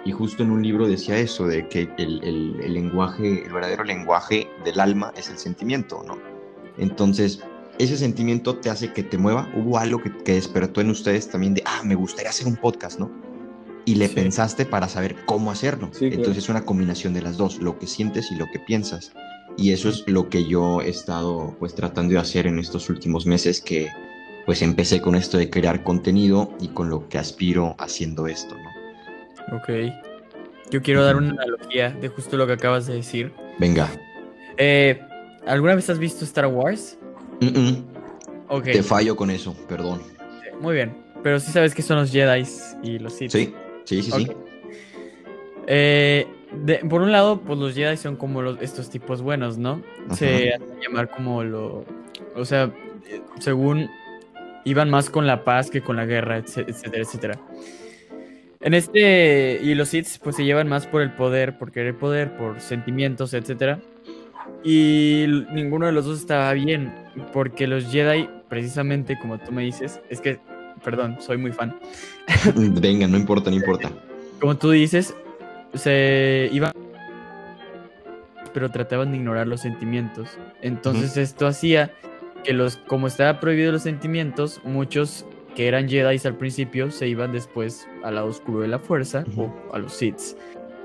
Speaker 2: Y justo en un libro decía eso, de que el, el lenguaje, el verdadero lenguaje del alma es el sentimiento, ¿no? Entonces, ese sentimiento te hace que te mueva. Hubo algo que, despertó en ustedes también de, ah, me gustaría hacer un podcast, ¿no? Y le pensaste para saber cómo hacerlo. Entonces es una combinación de las dos, lo que sientes y lo que piensas. Y eso es lo que yo he estado pues tratando de hacer en estos últimos meses que pues empecé con esto de crear contenido y con lo que aspiro haciendo esto, ¿no?
Speaker 3: Ok. Yo quiero dar una analogía de justo lo que acabas de decir.
Speaker 2: Venga.
Speaker 3: Eh, ¿Alguna vez has visto Star Wars?
Speaker 2: Te fallo con eso, perdón.
Speaker 3: Muy bien, pero sí sabes que son los Jedi y los Sith.
Speaker 2: Sí, sí, sí, sí.
Speaker 3: Eh, por un lado, pues los Jedi son como los, estos tipos buenos, ¿no? Se hacen llamar como lo... O sea, según iban más con la paz que con la guerra, etcétera, etcétera. En este, y los Sith pues se llevan más por el poder, por querer poder, por sentimientos, etcétera. Y ninguno de los dos estaba bien, porque los Jedi, precisamente como tú me dices, es que, perdón, soy muy fan.
Speaker 2: Venga, no importa, no importa.
Speaker 3: Como tú dices, se iban, pero trataban de ignorar los sentimientos. Entonces esto hacía que los, como estaba prohibido los sentimientos, muchos que eran Jedi al principio se iban después al lado oscuro de la fuerza o a los Sith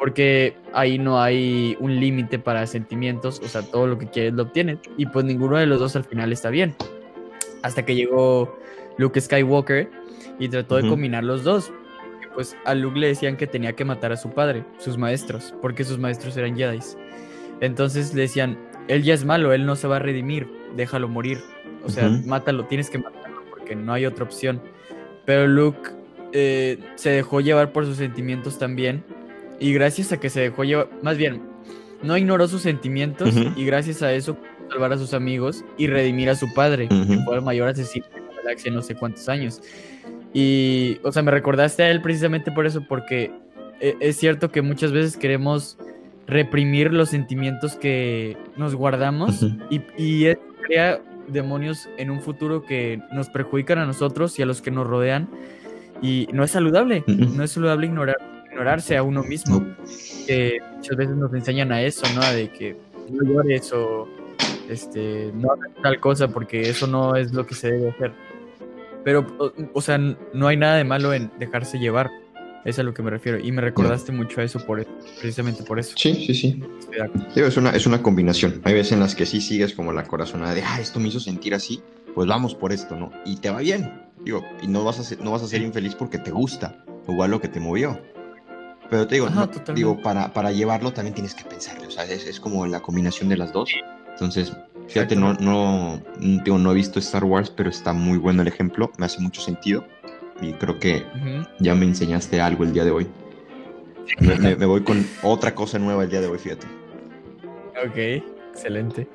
Speaker 3: porque ahí no hay un límite para sentimientos, o sea, todo lo que quieres lo obtienes, y pues ninguno de los dos al final está bien. Hasta que llegó Luke Skywalker y trató de combinar los dos. Pues a Luke le decían que tenía que matar a su padre, sus maestros, porque sus maestros eran Jedi. Entonces le decían, él ya es malo, él no se va a redimir, déjalo morir. O sea, mátalo, tienes que matarlo porque no hay otra opción. Pero Luke eh, se dejó llevar por sus sentimientos también y gracias a que se dejó llevar, más bien, no ignoró sus sentimientos y gracias a eso salvar a sus amigos y redimir a su padre, que fue el mayor asesino de la galaxia no sé cuántos años. Y, o sea, me recordaste a él precisamente por eso, porque e, es cierto que muchas veces queremos reprimir los sentimientos que nos guardamos y, y crea demonios en un futuro que nos perjudican a nosotros y a los que nos rodean y no es saludable, no es saludable ignorar ignorarse a uno mismo. Muchas veces nos enseñan a eso, ¿no? De que no llores o este, no hagas tal cosa porque eso no es lo que se debe hacer. Pero, o, sea, no hay nada de malo en dejarse llevar. Es a lo que me refiero. Y me recordaste mucho a eso por precisamente por eso.
Speaker 2: Sí, sí, sí. es una, es una combinación. Hay veces en las que sí sigues como la corazonada de, ah, esto me hizo sentir así, pues vamos por esto, ¿no? Y te va bien. Digo, y no vas a ser, no vas a ser infeliz porque te gusta, igual lo que te movió. Pero te digo, digo para, para llevarlo también tienes que pensarlo, o sea, es, como la combinación de las dos. Entonces, fíjate, no, no, digo, no he visto Star Wars, pero está muy bueno el ejemplo, me hace mucho sentido y creo que ya me enseñaste algo el día de hoy. Me, voy con otra cosa nueva el día de hoy, fíjate.
Speaker 3: Ok, excelente.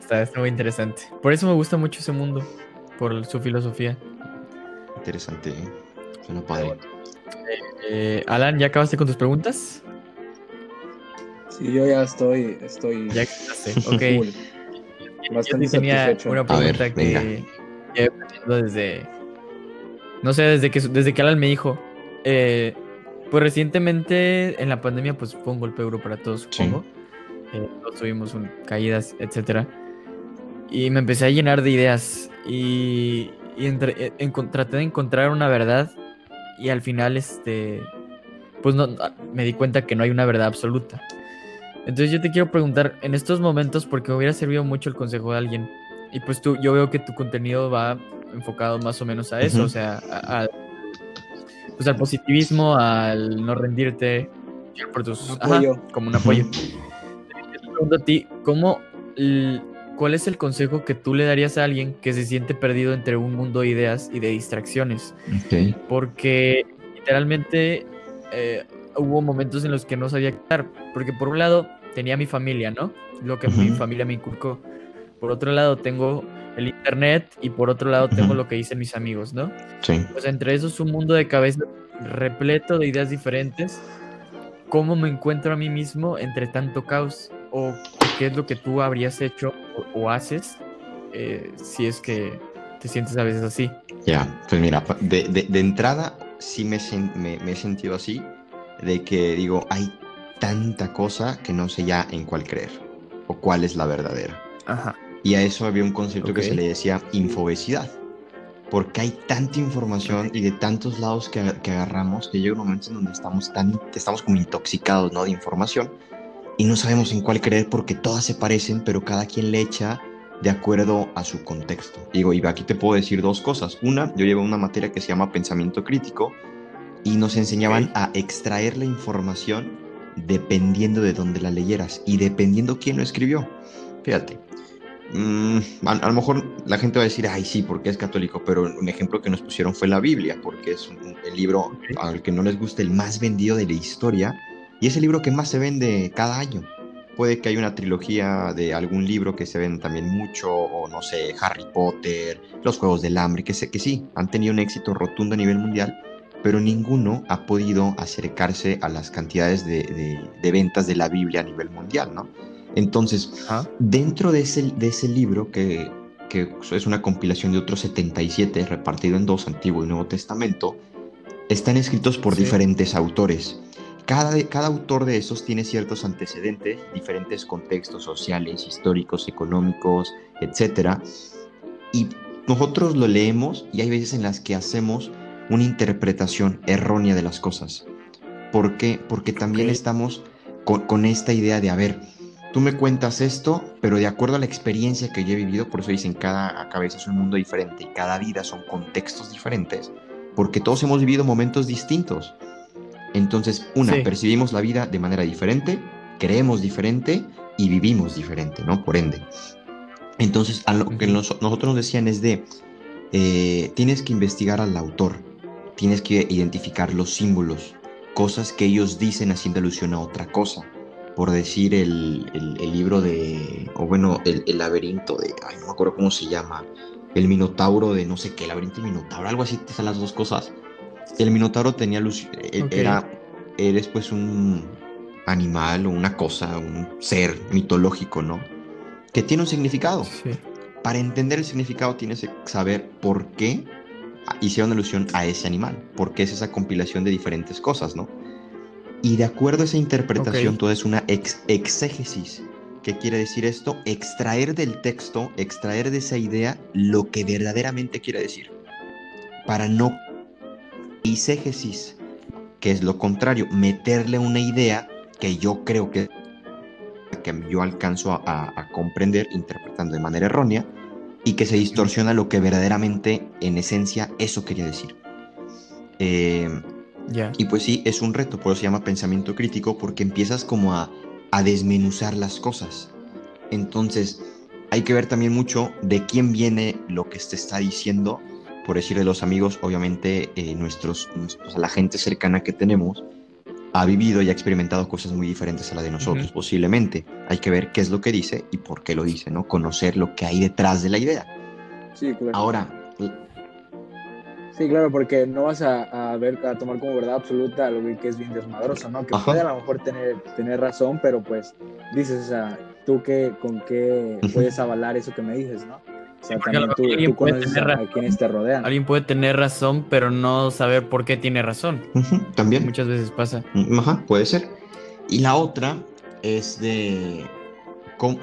Speaker 3: Está, está muy interesante. Por eso me gusta mucho ese mundo, por su filosofía.
Speaker 2: Interesante, ¿eh? suena padre.
Speaker 3: Eh, Alan, ¿ya acabaste con tus preguntas?
Speaker 1: Sí, yo ya estoy, estoy.
Speaker 3: Ya acabaste, ok. Bastante yo tenía una pregunta que ya desde. No sé, desde que, desde que Alan me dijo. Eh, pues recientemente en la pandemia pues fue un golpe duro para todos, supongo. Eh, todos tuvimos caídas, etcétera. Y me empecé a llenar de ideas y, entre, eh, traté de encontrar una verdad y al final este pues no, me di cuenta que no hay una verdad absoluta. Entonces yo te quiero preguntar en estos momentos porque me hubiera servido mucho el consejo de alguien y pues tú yo veo que tu contenido va enfocado más o menos a eso, o sea, a, pues al positivismo, al no rendirte por tus apoyo. como un apoyo. Te pregunto a ti, ¿cómo ¿cuál es el consejo que tú le darías a alguien que se siente perdido entre un mundo de ideas y de distracciones? Porque literalmente eh, hubo momentos en los que no sabía qué estar. Porque por un lado tenía mi familia, ¿no? Lo que mi familia me inculcó. Por otro lado tengo el internet y por otro lado tengo lo que dicen mis amigos, ¿no? Sí. Pues entre eso es un mundo de cabeza repleto de ideas diferentes. ¿Cómo me encuentro a mí mismo entre tanto caos? ¿O qué es lo que tú habrías hecho o, haces eh, si es que te sientes a veces así?
Speaker 2: Ya, pues mira, de, de, entrada sí me, me, me, he sentido así, de que digo, hay tanta cosa que no sé ya en cuál creer o cuál es la verdadera. Ajá. Y a eso había un concepto que se le decía infobesidad. Porque hay tanta información y de tantos lados que, que agarramos que llega un momento en donde estamos, tan, estamos como intoxicados ¿no? de información y no sabemos en cuál creer porque todas se parecen, pero cada quien le echa de acuerdo a su contexto. Digo, y aquí te puedo decir dos cosas. Una, yo llevo una materia que se llama pensamiento crítico y nos enseñaban a extraer la información dependiendo de dónde la leyeras y dependiendo quién lo escribió. Fíjate, Mm, a, lo mejor la gente va a decir, ay, sí, porque es católico, pero un ejemplo que nos pusieron fue la Biblia, porque es el libro al que no les guste el más vendido de la historia y es el libro que más se vende cada año. Puede que haya una trilogía de algún libro que se vende también mucho, o no sé, Harry Potter, Los Juegos del Hambre, que sé que sí, han tenido un éxito rotundo a nivel mundial, pero ninguno ha podido acercarse a las cantidades de, de ventas de la Biblia a nivel mundial, ¿no? Entonces, dentro de ese, de ese libro, que, que, es una compilación de otros 77 repartido en dos, Antiguo y Nuevo Testamento, están escritos por diferentes autores. Cada, cada autor de esos tiene ciertos antecedentes, diferentes contextos sociales, históricos, económicos, etc. Y nosotros lo leemos y hay veces en las que hacemos una interpretación errónea de las cosas. ¿Por qué? Porque también estamos con, con, esta idea de, a ver, tú me cuentas esto, pero de acuerdo a la experiencia que yo he vivido, por eso dicen cada cabeza es un mundo diferente y cada vida son contextos diferentes, porque todos hemos vivido momentos distintos. Entonces, una, percibimos la vida de manera diferente, creemos diferente y vivimos diferente, ¿no? Por ende. Entonces, a lo que nosotros nos decían es de, eh, tienes que investigar al autor, tienes que identificar los símbolos, cosas que ellos dicen haciendo alusión a otra cosa por decir el, el, libro de, o bueno, el, el, laberinto de, ay, no me acuerdo cómo se llama, el minotauro de no sé qué, laberinto y minotauro, algo así, te las dos cosas. El minotauro tenía luz, e, era, eres pues un animal o una cosa, un ser mitológico, ¿no? Que tiene un significado. Para entender el significado tienes que saber por qué hicieron alusión a ese animal, porque es esa compilación de diferentes cosas, ¿no? Y de acuerdo a esa interpretación, todo es una exégesis. ¿Qué quiere decir esto? Extraer del texto, extraer de esa idea lo que verdaderamente quiere decir. Para no... Eisegesis, que es lo contrario, meterle una idea que yo creo que, que yo alcanzo a, comprender interpretando de manera errónea y que se distorsiona lo que verdaderamente, en esencia, eso quería decir. Eh, y pues sí, es un reto, por eso se llama pensamiento crítico, porque empiezas como a, desmenuzar las cosas. Entonces, hay que ver también mucho de quién viene lo que se está diciendo, por decir de los amigos, obviamente eh, nuestros, la gente cercana que tenemos ha vivido y ha experimentado cosas muy diferentes a la de nosotros, posiblemente. Hay que ver qué es lo que dice y por qué lo dice, ¿no? Conocer lo que hay detrás de la idea.
Speaker 1: Sí, claro.
Speaker 2: Ahora,
Speaker 1: Sí, claro, porque no vas a, ver, a tomar como verdad absoluta lo que es bien desmadroso, ¿no? Que puede a lo mejor tener, tener razón, pero pues dices, o sea, tú qué, con qué puedes avalar eso que me dices, ¿no? O sea, también tú, tú conoces a, quienes te rodean.
Speaker 3: Alguien puede tener razón, pero no saber por qué tiene razón.
Speaker 2: también.
Speaker 3: Muchas veces pasa.
Speaker 2: Mm, ajá, puede ser. Y la otra es de...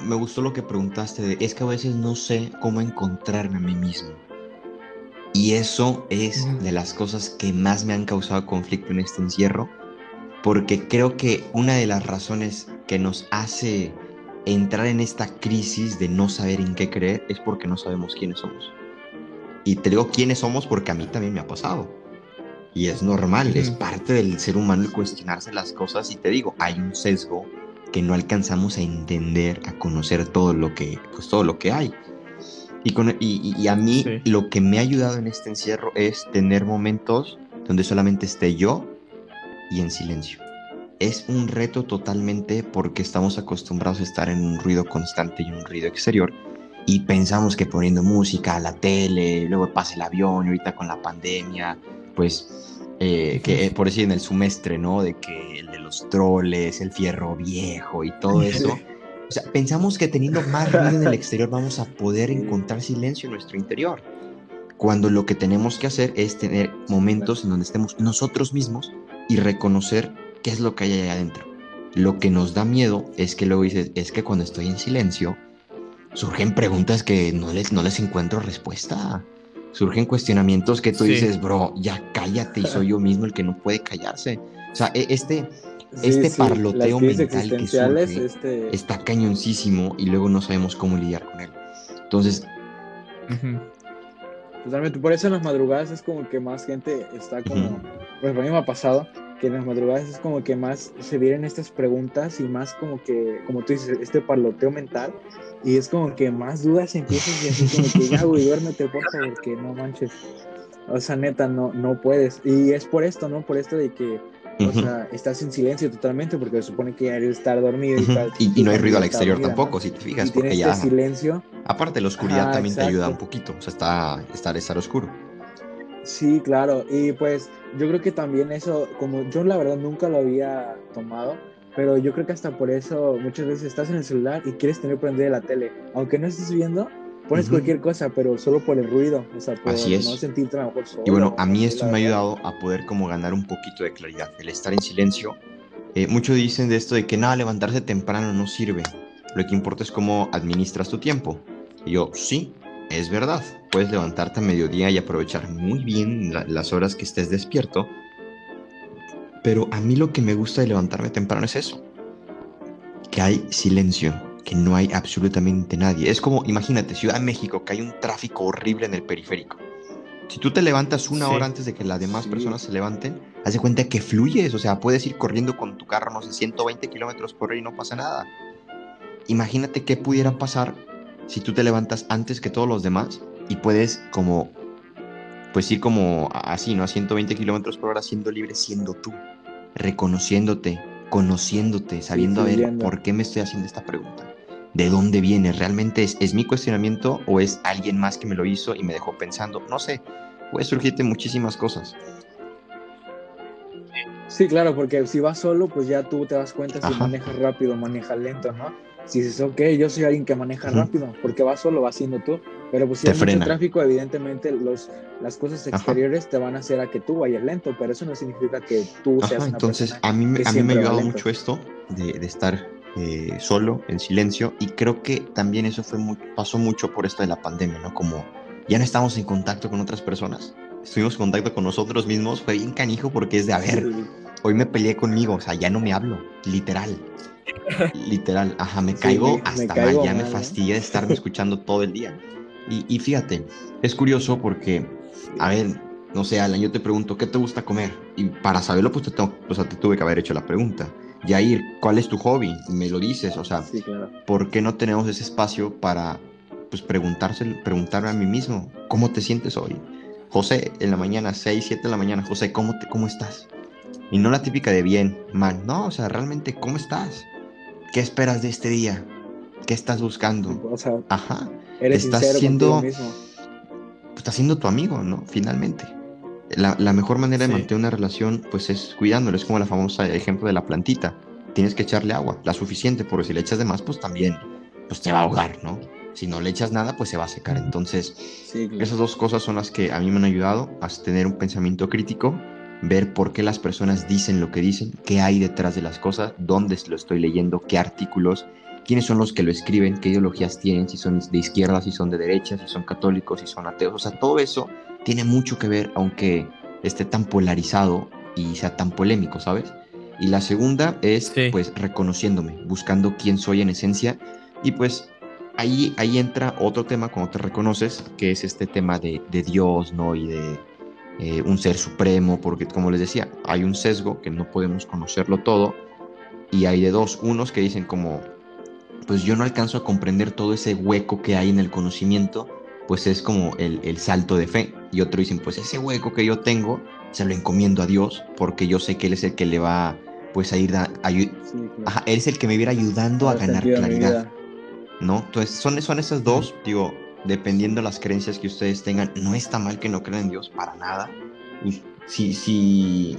Speaker 2: me gustó lo que preguntaste, de, es que a veces no sé cómo encontrarme a mí mismo. Y eso es de las cosas que más me han causado conflicto en este encierro, porque creo que una de las razones que nos hace entrar en esta crisis de no saber en qué creer es porque no sabemos quiénes somos. Y te digo quiénes somos porque a mí también me ha pasado. Y es normal, es parte del ser humano el cuestionarse las cosas. Y te digo, hay un sesgo que no alcanzamos a entender, a conocer todo lo que, pues todo lo que hay. Y, con, y, a mí lo que me ha ayudado en este encierro es tener momentos donde solamente esté yo y en silencio es un reto totalmente porque estamos acostumbrados a estar en un ruido constante y un ruido exterior y pensamos que poniendo música, la tele, luego pasa el avión, y ahorita con la pandemia, pues eh, que por decir en el semestre, ¿no? De que el de los troles, el fierro viejo y todo eso. O sea, pensamos que teniendo más ruido en el exterior vamos a poder encontrar silencio en nuestro interior. Cuando lo que tenemos que hacer es tener momentos en donde estemos nosotros mismos y reconocer qué es lo que hay ahí adentro. Lo que nos da miedo es que luego dices, es que cuando estoy en silencio, surgen preguntas que no les, no les encuentro respuesta. Surgen cuestionamientos que tú dices, bro, ya cállate y soy yo mismo el que no puede callarse. O sea, e, este, este parloteo mental que surge este... está cañoncísimo y luego no sabemos cómo lidiar con él. Entonces...
Speaker 1: Totalmente, por eso en las madrugadas es como que más gente está como, pues a mí me ha pasado, que en las madrugadas es como que más se vienen estas preguntas y más como que, como tú dices, este parloteo mental y es como que más dudas empiezan y así como que ya, güey, duérmete, porque no manches. O sea, neta, no, no puedes. Y es por esto, ¿no? Por esto de que, o sea, estás en silencio totalmente porque se supone que ya eres estar dormido y tal.
Speaker 2: Y, no hay ruido al exterior tampoco, si te fijas, porque ya...
Speaker 1: Este silencio.
Speaker 2: Aparte, la oscuridad también te ayuda un poquito, o sea, está, estar, estar oscuro.
Speaker 1: Sí, claro. Y pues yo creo que también eso, como yo la verdad nunca lo había tomado, pero yo creo que hasta por eso muchas veces estás en el celular y quieres tener prendida la tele. Aunque no estés viendo, pones cualquier cosa, pero solo por el ruido, o sea, por
Speaker 2: Así
Speaker 1: no sentirte a lo mejor solo.
Speaker 2: Y bueno, a mí esto me ha ayudado a poder como ganar un poquito de claridad, el estar en silencio. Eh, muchos dicen de esto de que nada, levantarse temprano no sirve. Lo que importa es cómo administras tu tiempo. Y yo, sí, es verdad, puedes levantarte a mediodía y aprovechar muy bien las horas que estés despierto, pero a mí lo que me gusta de levantarme temprano es eso, que hay silencio, que no hay absolutamente nadie. Es como, imagínate, Ciudad de México, que hay un tráfico horrible en el periférico. Si tú te levantas una hora antes de que las demás personas se levanten, haz de cuenta que fluyes, o sea, puedes ir corriendo con tu carro, no sé, 120 kilómetros por hora y no pasa nada. Imagínate qué pudiera pasar si tú te levantas antes que todos los demás y puedes como, pues ir como así, ¿no? A 120 kilómetros por hora siendo libre, siendo tú, reconociéndote, conociéndote, sabiendo a ver por qué me estoy haciendo esta pregunta. ¿De dónde viene? ¿Realmente es, es mi cuestionamiento o es alguien más que me lo hizo y me dejó pensando? No sé, puede surgirte muchísimas cosas.
Speaker 1: Sí, claro, porque si vas solo, pues ya tú te das cuenta si manejas rápido o manejas lento, ¿no? Si dices, ok, yo soy alguien que maneja rápido, porque vas solo, vas siendo tú. Pero pues si hay mucho tráfico, evidentemente los, las cosas exteriores te van a hacer a que tú vayas lento, pero eso no significa que tú seas una
Speaker 2: Entonces,
Speaker 1: persona
Speaker 2: a mí, a mí me ha ayudado mucho esto de, de estar eh, solo, en silencio, y creo que también eso fue pasó mucho por esto de la pandemia, ¿no? Como ya no estamos en contacto con otras personas, estuvimos en contacto con nosotros mismos, fue bien canijo porque es de, a ver, hoy me peleé conmigo, o sea, ya no me hablo, literal. Literal, ajá, me caigo hasta mal, ya me fastidia de estarme escuchando todo el día. Y, fíjate, es curioso porque, a ver, no sé, Alan, yo te pregunto, ¿qué te gusta comer? Y para saberlo, pues te, tengo, o sea, te tuve que haber hecho la pregunta. Yair, ¿cuál es tu hobby? Me lo dices, o sea, ¿por qué no tenemos ese espacio para, pues, preguntarme a mí mismo, ¿cómo te sientes hoy? José, en la mañana, 6, 7 de la mañana, José, ¿cómo, te, cómo estás? Y no la típica de bien, mal, no, o sea, realmente, ¿cómo estás? ¿Qué esperas de este día? ¿Qué estás buscando? Ajá.
Speaker 1: Eres estás siendo, mismo.
Speaker 2: Pues, estás siendo tu amigo, ¿no? Finalmente. La, mejor manera de mantener una relación, pues es cuidándolo. Es como la famosa ejemplo de la plantita. Tienes que echarle agua, la suficiente, porque si le echas de más, pues también, pues te va a ahogar, ¿no? Si no le echas nada, pues se va a secar. Entonces, esas dos cosas son las que a mí me han ayudado a tener un pensamiento crítico, ver por qué las personas dicen lo que dicen, qué hay detrás de las cosas, dónde lo estoy leyendo, qué artículos, quiénes son los que lo escriben, qué ideologías tienen, si son de izquierda, si son de derecha, si son católicos, si son ateos. O sea, todo eso tiene mucho que ver, aunque esté tan polarizado y sea tan polémico, ¿sabes? Y la segunda es, pues, reconociéndome, buscando quién soy en esencia y pues ahí, ahí entra otro tema cuando te reconoces, que es este tema de, Dios, ¿no? Y de eh, un ser supremo, porque como les decía, hay un sesgo que no podemos conocerlo todo, y hay de dos, unos que dicen como, pues yo no alcanzo a comprender todo ese hueco que hay en el conocimiento, pues es como el, salto de fe, y otro dicen, pues ese hueco que yo tengo, se lo encomiendo a Dios, porque yo sé que Él es el que le va pues a ir a, él es el que me viera ayudando a ganar claridad. ¿no? Entonces, son, son esas dos, digo, dependiendo de las creencias que ustedes tengan, no está mal que no crean en Dios para nada. Si, si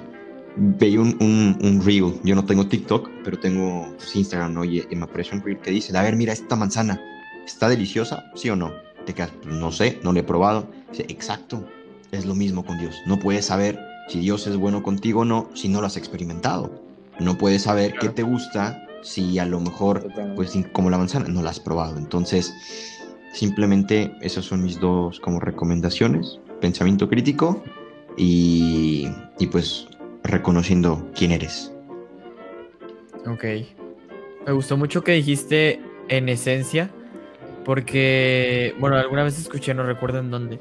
Speaker 2: veía un, un, reel, yo no tengo TikTok, pero tengo Instagram, ¿no? Y, me aparece un reel que dice, a ver, mira, esta manzana, ¿está deliciosa? ¿Sí o no? Te quedas, pues, no sé, no le he probado. Dice, exacto, es lo mismo con Dios. No puedes saber si Dios es bueno contigo o no si no lo has experimentado. No puedes saber qué te gusta si a lo mejor, pues como la manzana, no la has probado. Entonces, simplemente esas son mis dos como recomendaciones. Pensamiento crítico y, y pues reconociendo quién eres.
Speaker 3: Ok. Me gustó mucho que dijiste en esencia, porque, bueno, alguna vez escuché, no recuerdo en dónde,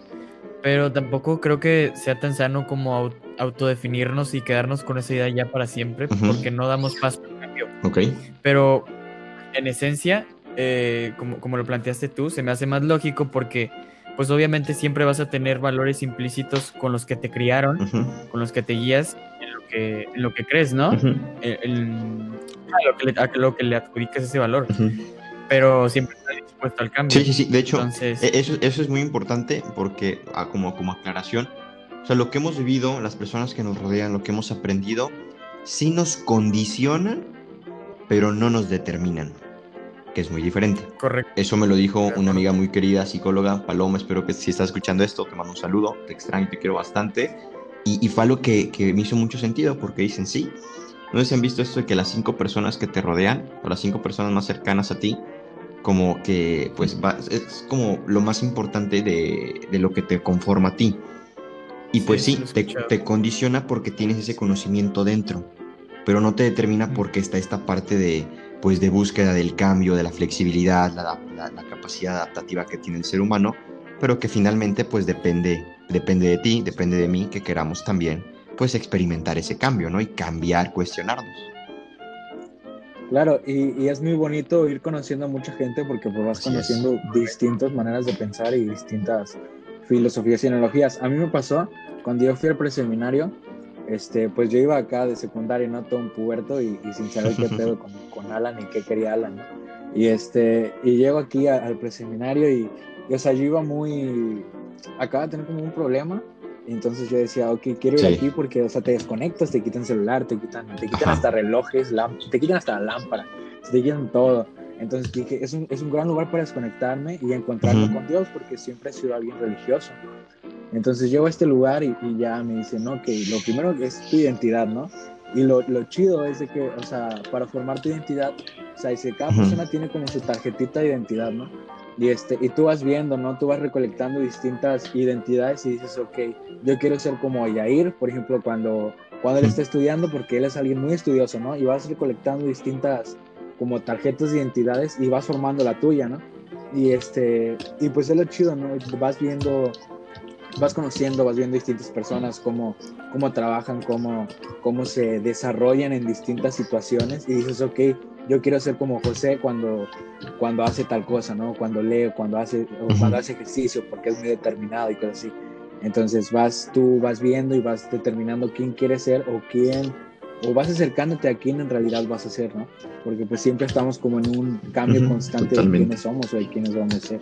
Speaker 3: pero tampoco creo que sea tan sano como autodefinirnos y quedarnos con esa idea ya para siempre, porque no damos paso al cambio.
Speaker 2: Ok.
Speaker 3: Pero en esencia, eh, como, como lo planteaste tú, se me hace más lógico porque pues obviamente siempre vas a tener valores implícitos con los que te criaron, con los que te guías en lo que, en lo que crees, ¿no? a, lo que le, a lo que le adjudicas ese valor. Pero siempre estás dispuesto al cambio.
Speaker 2: Sí, sí, sí. De hecho, e, eso, eso es muy importante porque, ah, como, como aclaración, o sea, lo que hemos vivido, las personas que nos rodean, lo que hemos aprendido, sí nos condicionan, pero no nos determinan, que es muy diferente.
Speaker 3: Correcto.
Speaker 2: Eso me lo dijo una amiga muy querida, psicóloga, Paloma, espero que si estás escuchando esto, te mando un saludo, te extraño, te quiero bastante. Y, y fue algo que, que, me hizo mucho sentido, porque dicen, sí, no si han visto esto de que las cinco personas que te rodean, o las cinco personas más cercanas a ti, como que, pues, es como lo más importante de, de lo que te conforma a ti. Y pues sí, te, te, condiciona porque tienes ese conocimiento dentro, pero no te determina porque está esta parte de, pues, de búsqueda del cambio, de la flexibilidad, la, la, capacidad adaptativa que tiene el ser humano, pero que finalmente pues depende, depende de ti, depende de mí, que queramos también pues experimentar ese cambio, ¿no? Y cambiar, cuestionarnos.
Speaker 1: Claro, y, y es muy bonito ir conociendo a mucha gente porque pues vas conociendo distintas maneras de pensar y distintas filosofías y analogías. A mí me pasó cuando yo fui al preseminario, este, pues yo iba acá de secundaria, ¿no? Todo un puerto y, sin saber qué pedo con, con, Alan y qué quería Alan. Y, este, y llego aquí al preseminario y, y, o sea, yo iba muy... Acaba de tener como un problema entonces yo decía, ok, quiero ir aquí porque, o sea, te desconectas, te quitan celular, te quitan, te quitan hasta relojes, te quitan hasta la lámpara, te quitan todo. Entonces dije, es un, es un gran lugar para desconectarme y encontrarme con Dios porque siempre he sido alguien religioso. Entonces llego a este lugar y, ya me dicen, no, que lo primero es tu identidad, ¿no? Y lo, lo, chido es de que, o sea, para formar tu identidad, o sea, dice, cada persona tiene como su tarjetita de identidad, ¿no? Y, este, y tú vas viendo, ¿no? Tú vas recolectando distintas identidades y dices, ok, yo quiero ser como Yair, por ejemplo, cuando, cuando él está estudiando, porque él es alguien muy estudioso, ¿no? Y vas recolectando distintas como tarjetas de identidades y vas formando la tuya, ¿no? Y, este, y pues es lo chido, ¿no? Vas viendo, vas conociendo, vas viendo distintas personas, cómo, cómo trabajan, cómo, cómo se desarrollan en distintas situaciones y dices, ok, yo quiero ser como José cuando, cuando hace tal cosa, ¿no? Cuando lee, cuando hace, cuando hace ejercicio, porque es muy determinado y cosas así. Entonces vas tú, vas viendo y vas determinando quién quieres ser o quién, o vas acercándote a quién en realidad vas a ser, ¿no? Porque pues siempre estamos como en un cambio constante de quiénes somos o de quiénes vamos a ser.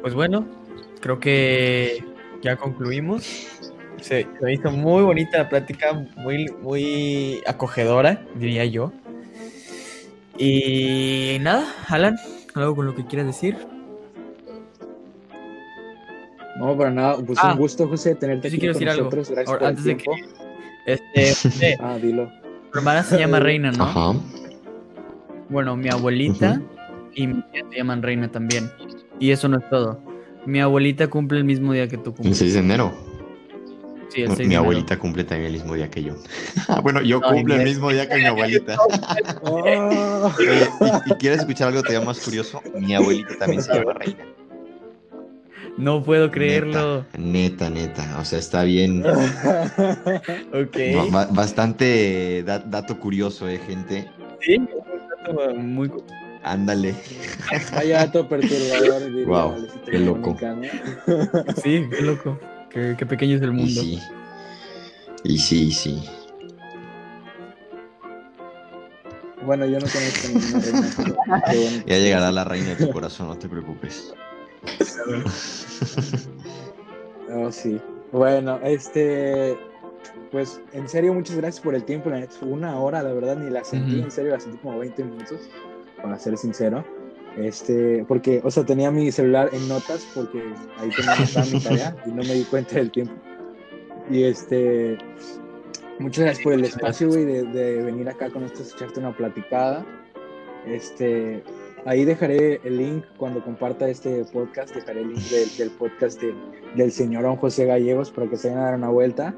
Speaker 3: Pues bueno, creo que ya concluimos. Se, hizo muy bonita la plática, muy, muy acogedora, diría yo. Y nada, Alan, ¿Algo con lo que quieras decir?
Speaker 1: No, para nada. Pues
Speaker 3: Ah,
Speaker 1: un gusto, José, tenerte
Speaker 3: sí
Speaker 1: aquí
Speaker 3: quiero
Speaker 1: con
Speaker 3: decir algo.
Speaker 1: nosotros. Gracias
Speaker 3: Ahora,
Speaker 1: por el
Speaker 3: antes de que-. Este, eh,
Speaker 1: Ah, dilo.
Speaker 3: mi hermana se llama Reina, ¿no?
Speaker 2: Ajá.
Speaker 3: Bueno, mi abuelita y mi tía se llaman Reina también. Y eso no es todo. Mi abuelita cumple el mismo día que tú
Speaker 2: El
Speaker 3: cumples.
Speaker 2: 6 de enero.
Speaker 3: Sí, el
Speaker 2: Mi
Speaker 3: 6 de enero.
Speaker 2: abuelita cumple también el mismo día que yo. bueno, yo
Speaker 3: Ay,
Speaker 2: cumplo el mismo día que mi abuelita.
Speaker 1: Oh.
Speaker 2: ¿y, y quieres escuchar algo todavía más curioso? Mi abuelita también se llama Reina.
Speaker 3: No puedo creerlo.
Speaker 2: Neta, neta, neta. O sea, está bien.
Speaker 3: Ok.
Speaker 2: ba- ba- bastante da- dato curioso, eh, gente.
Speaker 3: Sí, es un dato muy...
Speaker 2: Ándale.
Speaker 1: Vaya dato perturbador. diría
Speaker 2: Guau,
Speaker 1: Alecita
Speaker 2: qué loco.
Speaker 3: Sí, qué loco. Qué, qué pequeño es el
Speaker 2: Y
Speaker 3: mundo.
Speaker 2: sí. Y sí, y sí.
Speaker 1: Bueno, yo no conozco ninguna reina. bueno.
Speaker 2: Ya llegará la reina de tu corazón, no te preocupes.
Speaker 1: Oh, sí. Bueno, este. Pues en serio, muchas gracias por el tiempo. La neta, fue una hora, la verdad, ni la sentí. En serio, la sentí como 20 minutos, para ser sincero. Este, porque, o sea, tenía mi celular en notas porque ahí tenía mi tarea y no me di cuenta del tiempo. Y este, muchas gracias por el espacio, güey, de, de venir acá con nosotros, echarte una platicada. Este, ahí dejaré el link cuando comparta este podcast, dejaré el link del, del podcast de- del señorón José Gallegos para que se vayan a dar una vuelta.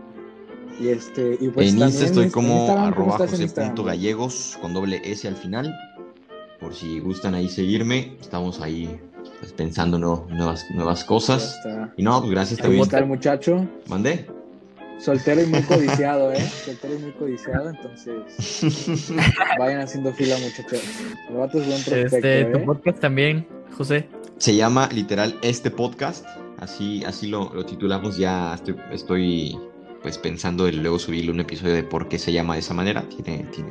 Speaker 1: Y este, y pues
Speaker 2: en Insta estoy como
Speaker 1: Instagram, ¿cómo
Speaker 2: arroba
Speaker 1: Instagram?
Speaker 2: jose.gallegos con doble S al final. Por si gustan ahí seguirme, estamos ahí pues, pensando ¿no? nuevas, cosas. Y no, pues gracias también.
Speaker 1: está el muchacho,
Speaker 2: ¿Mandé?
Speaker 1: soltero y muy codiciado, ¿eh? Soltero y muy codiciado, entonces vayan haciendo fila, muchachos. El vato es buen prospecto,
Speaker 3: Este, tu
Speaker 1: ¿eh?
Speaker 3: podcast también, José.
Speaker 2: Se llama literal este podcast. Así, así lo, lo titulamos ya. Estoy, estoy, pues pensando en luego subirle un episodio de por qué se llama de esa manera. Tiene, tiene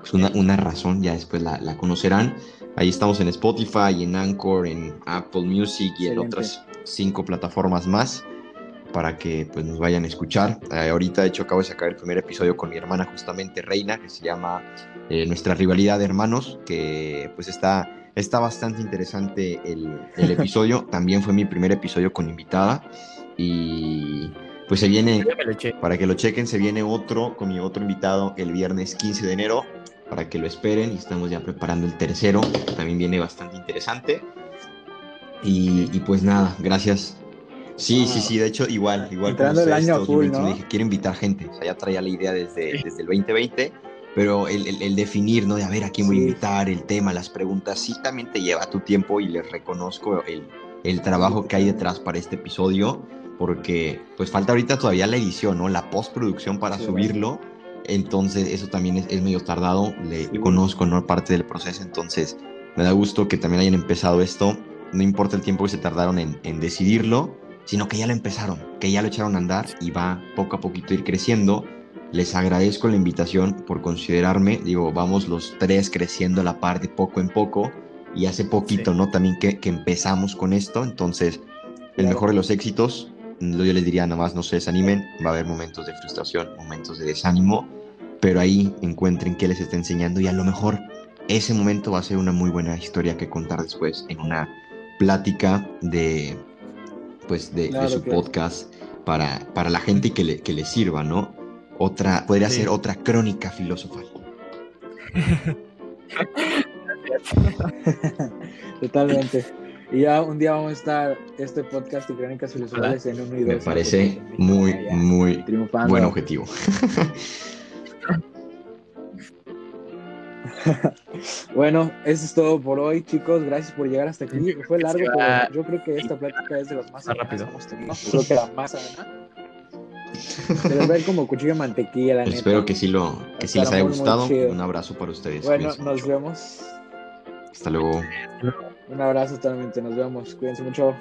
Speaker 2: pues, una, una razón, ya después la, la conocerán. Ahí estamos en Spotify, en Anchor, en Apple Music y en
Speaker 1: Excelente.
Speaker 2: otras cinco plataformas más para que pues, nos vayan a escuchar. Eh, ahorita, de hecho, acabo de sacar el primer episodio con mi hermana, justamente Reina, que se llama eh, Nuestra rivalidad de hermanos, que pues está Está bastante interesante el, el episodio. También fue mi primer episodio con invitada. Y pues se viene, para que lo chequen, se viene otro con mi otro invitado el viernes 15 de enero. Para que lo esperen. Y estamos ya preparando el tercero, que también viene bastante interesante. Y, y pues nada, gracias. Sí, sí, sí, de hecho, igual, igual como
Speaker 1: el año a
Speaker 2: todos
Speaker 1: full,
Speaker 2: 2021,
Speaker 1: ¿no?
Speaker 2: dije, quiero invitar gente. O sea, ya traía la idea desde, desde el 2020 pero el, el- el definir, ¿no? De a ver a quién voy a invitar, el tema, las preguntas, sí también te lleva tu tiempo y les reconozco el, el trabajo que hay detrás para este episodio, porque pues falta ahorita todavía la edición, ¿no? La postproducción para
Speaker 1: Sí,
Speaker 2: subirlo, entonces eso también es, es medio tardado, le
Speaker 1: Sí.
Speaker 2: conozco, ¿no? Parte del proceso, entonces me da gusto que también hayan empezado esto, no importa el tiempo que se tardaron en, en decidirlo, sino que ya lo empezaron, que ya lo echaron a andar y va poco a poquito a ir creciendo. Les agradezco la invitación por considerarme. Digo, vamos los tres creciendo a la par de poco en poco. Y hace poquito,
Speaker 3: Sí.
Speaker 2: ¿no? También que, que empezamos con esto. Entonces, el mejor de los éxitos. Yo les diría nada más, no se desanimen. Va a haber momentos de frustración, momentos de desánimo. Pero ahí encuentren qué les está enseñando. Y a lo mejor ese momento va a ser una muy buena historia que contar después en una plática de, pues, de, su
Speaker 1: claro.
Speaker 2: podcast para, para la gente y que le, que le sirva, ¿no? Otra, podría
Speaker 3: Sí.
Speaker 2: ser otra crónica filosofal.
Speaker 1: Totalmente. Y ya un día vamos a estar este podcast y crónicas filosofales en uno y.
Speaker 2: Me parece muy, muy
Speaker 1: triunfando.
Speaker 2: buen objetivo.
Speaker 1: Bueno, eso es todo por hoy, chicos. Gracias por llegar hasta aquí. Fue largo, pero yo creo que esta plática es de las más
Speaker 3: rápido.
Speaker 1: que hemos tenido. Creo que la más. Se les como cuchillo de mantequilla, la neta.
Speaker 2: Espero que sí, lo, que sí les haya gustado. Un abrazo para ustedes.
Speaker 1: Bueno,
Speaker 2: Cuídense
Speaker 1: nos
Speaker 2: mucho.
Speaker 1: vemos.
Speaker 2: Hasta luego.
Speaker 1: Un abrazo totalmente. Nos vemos. Cuídense mucho.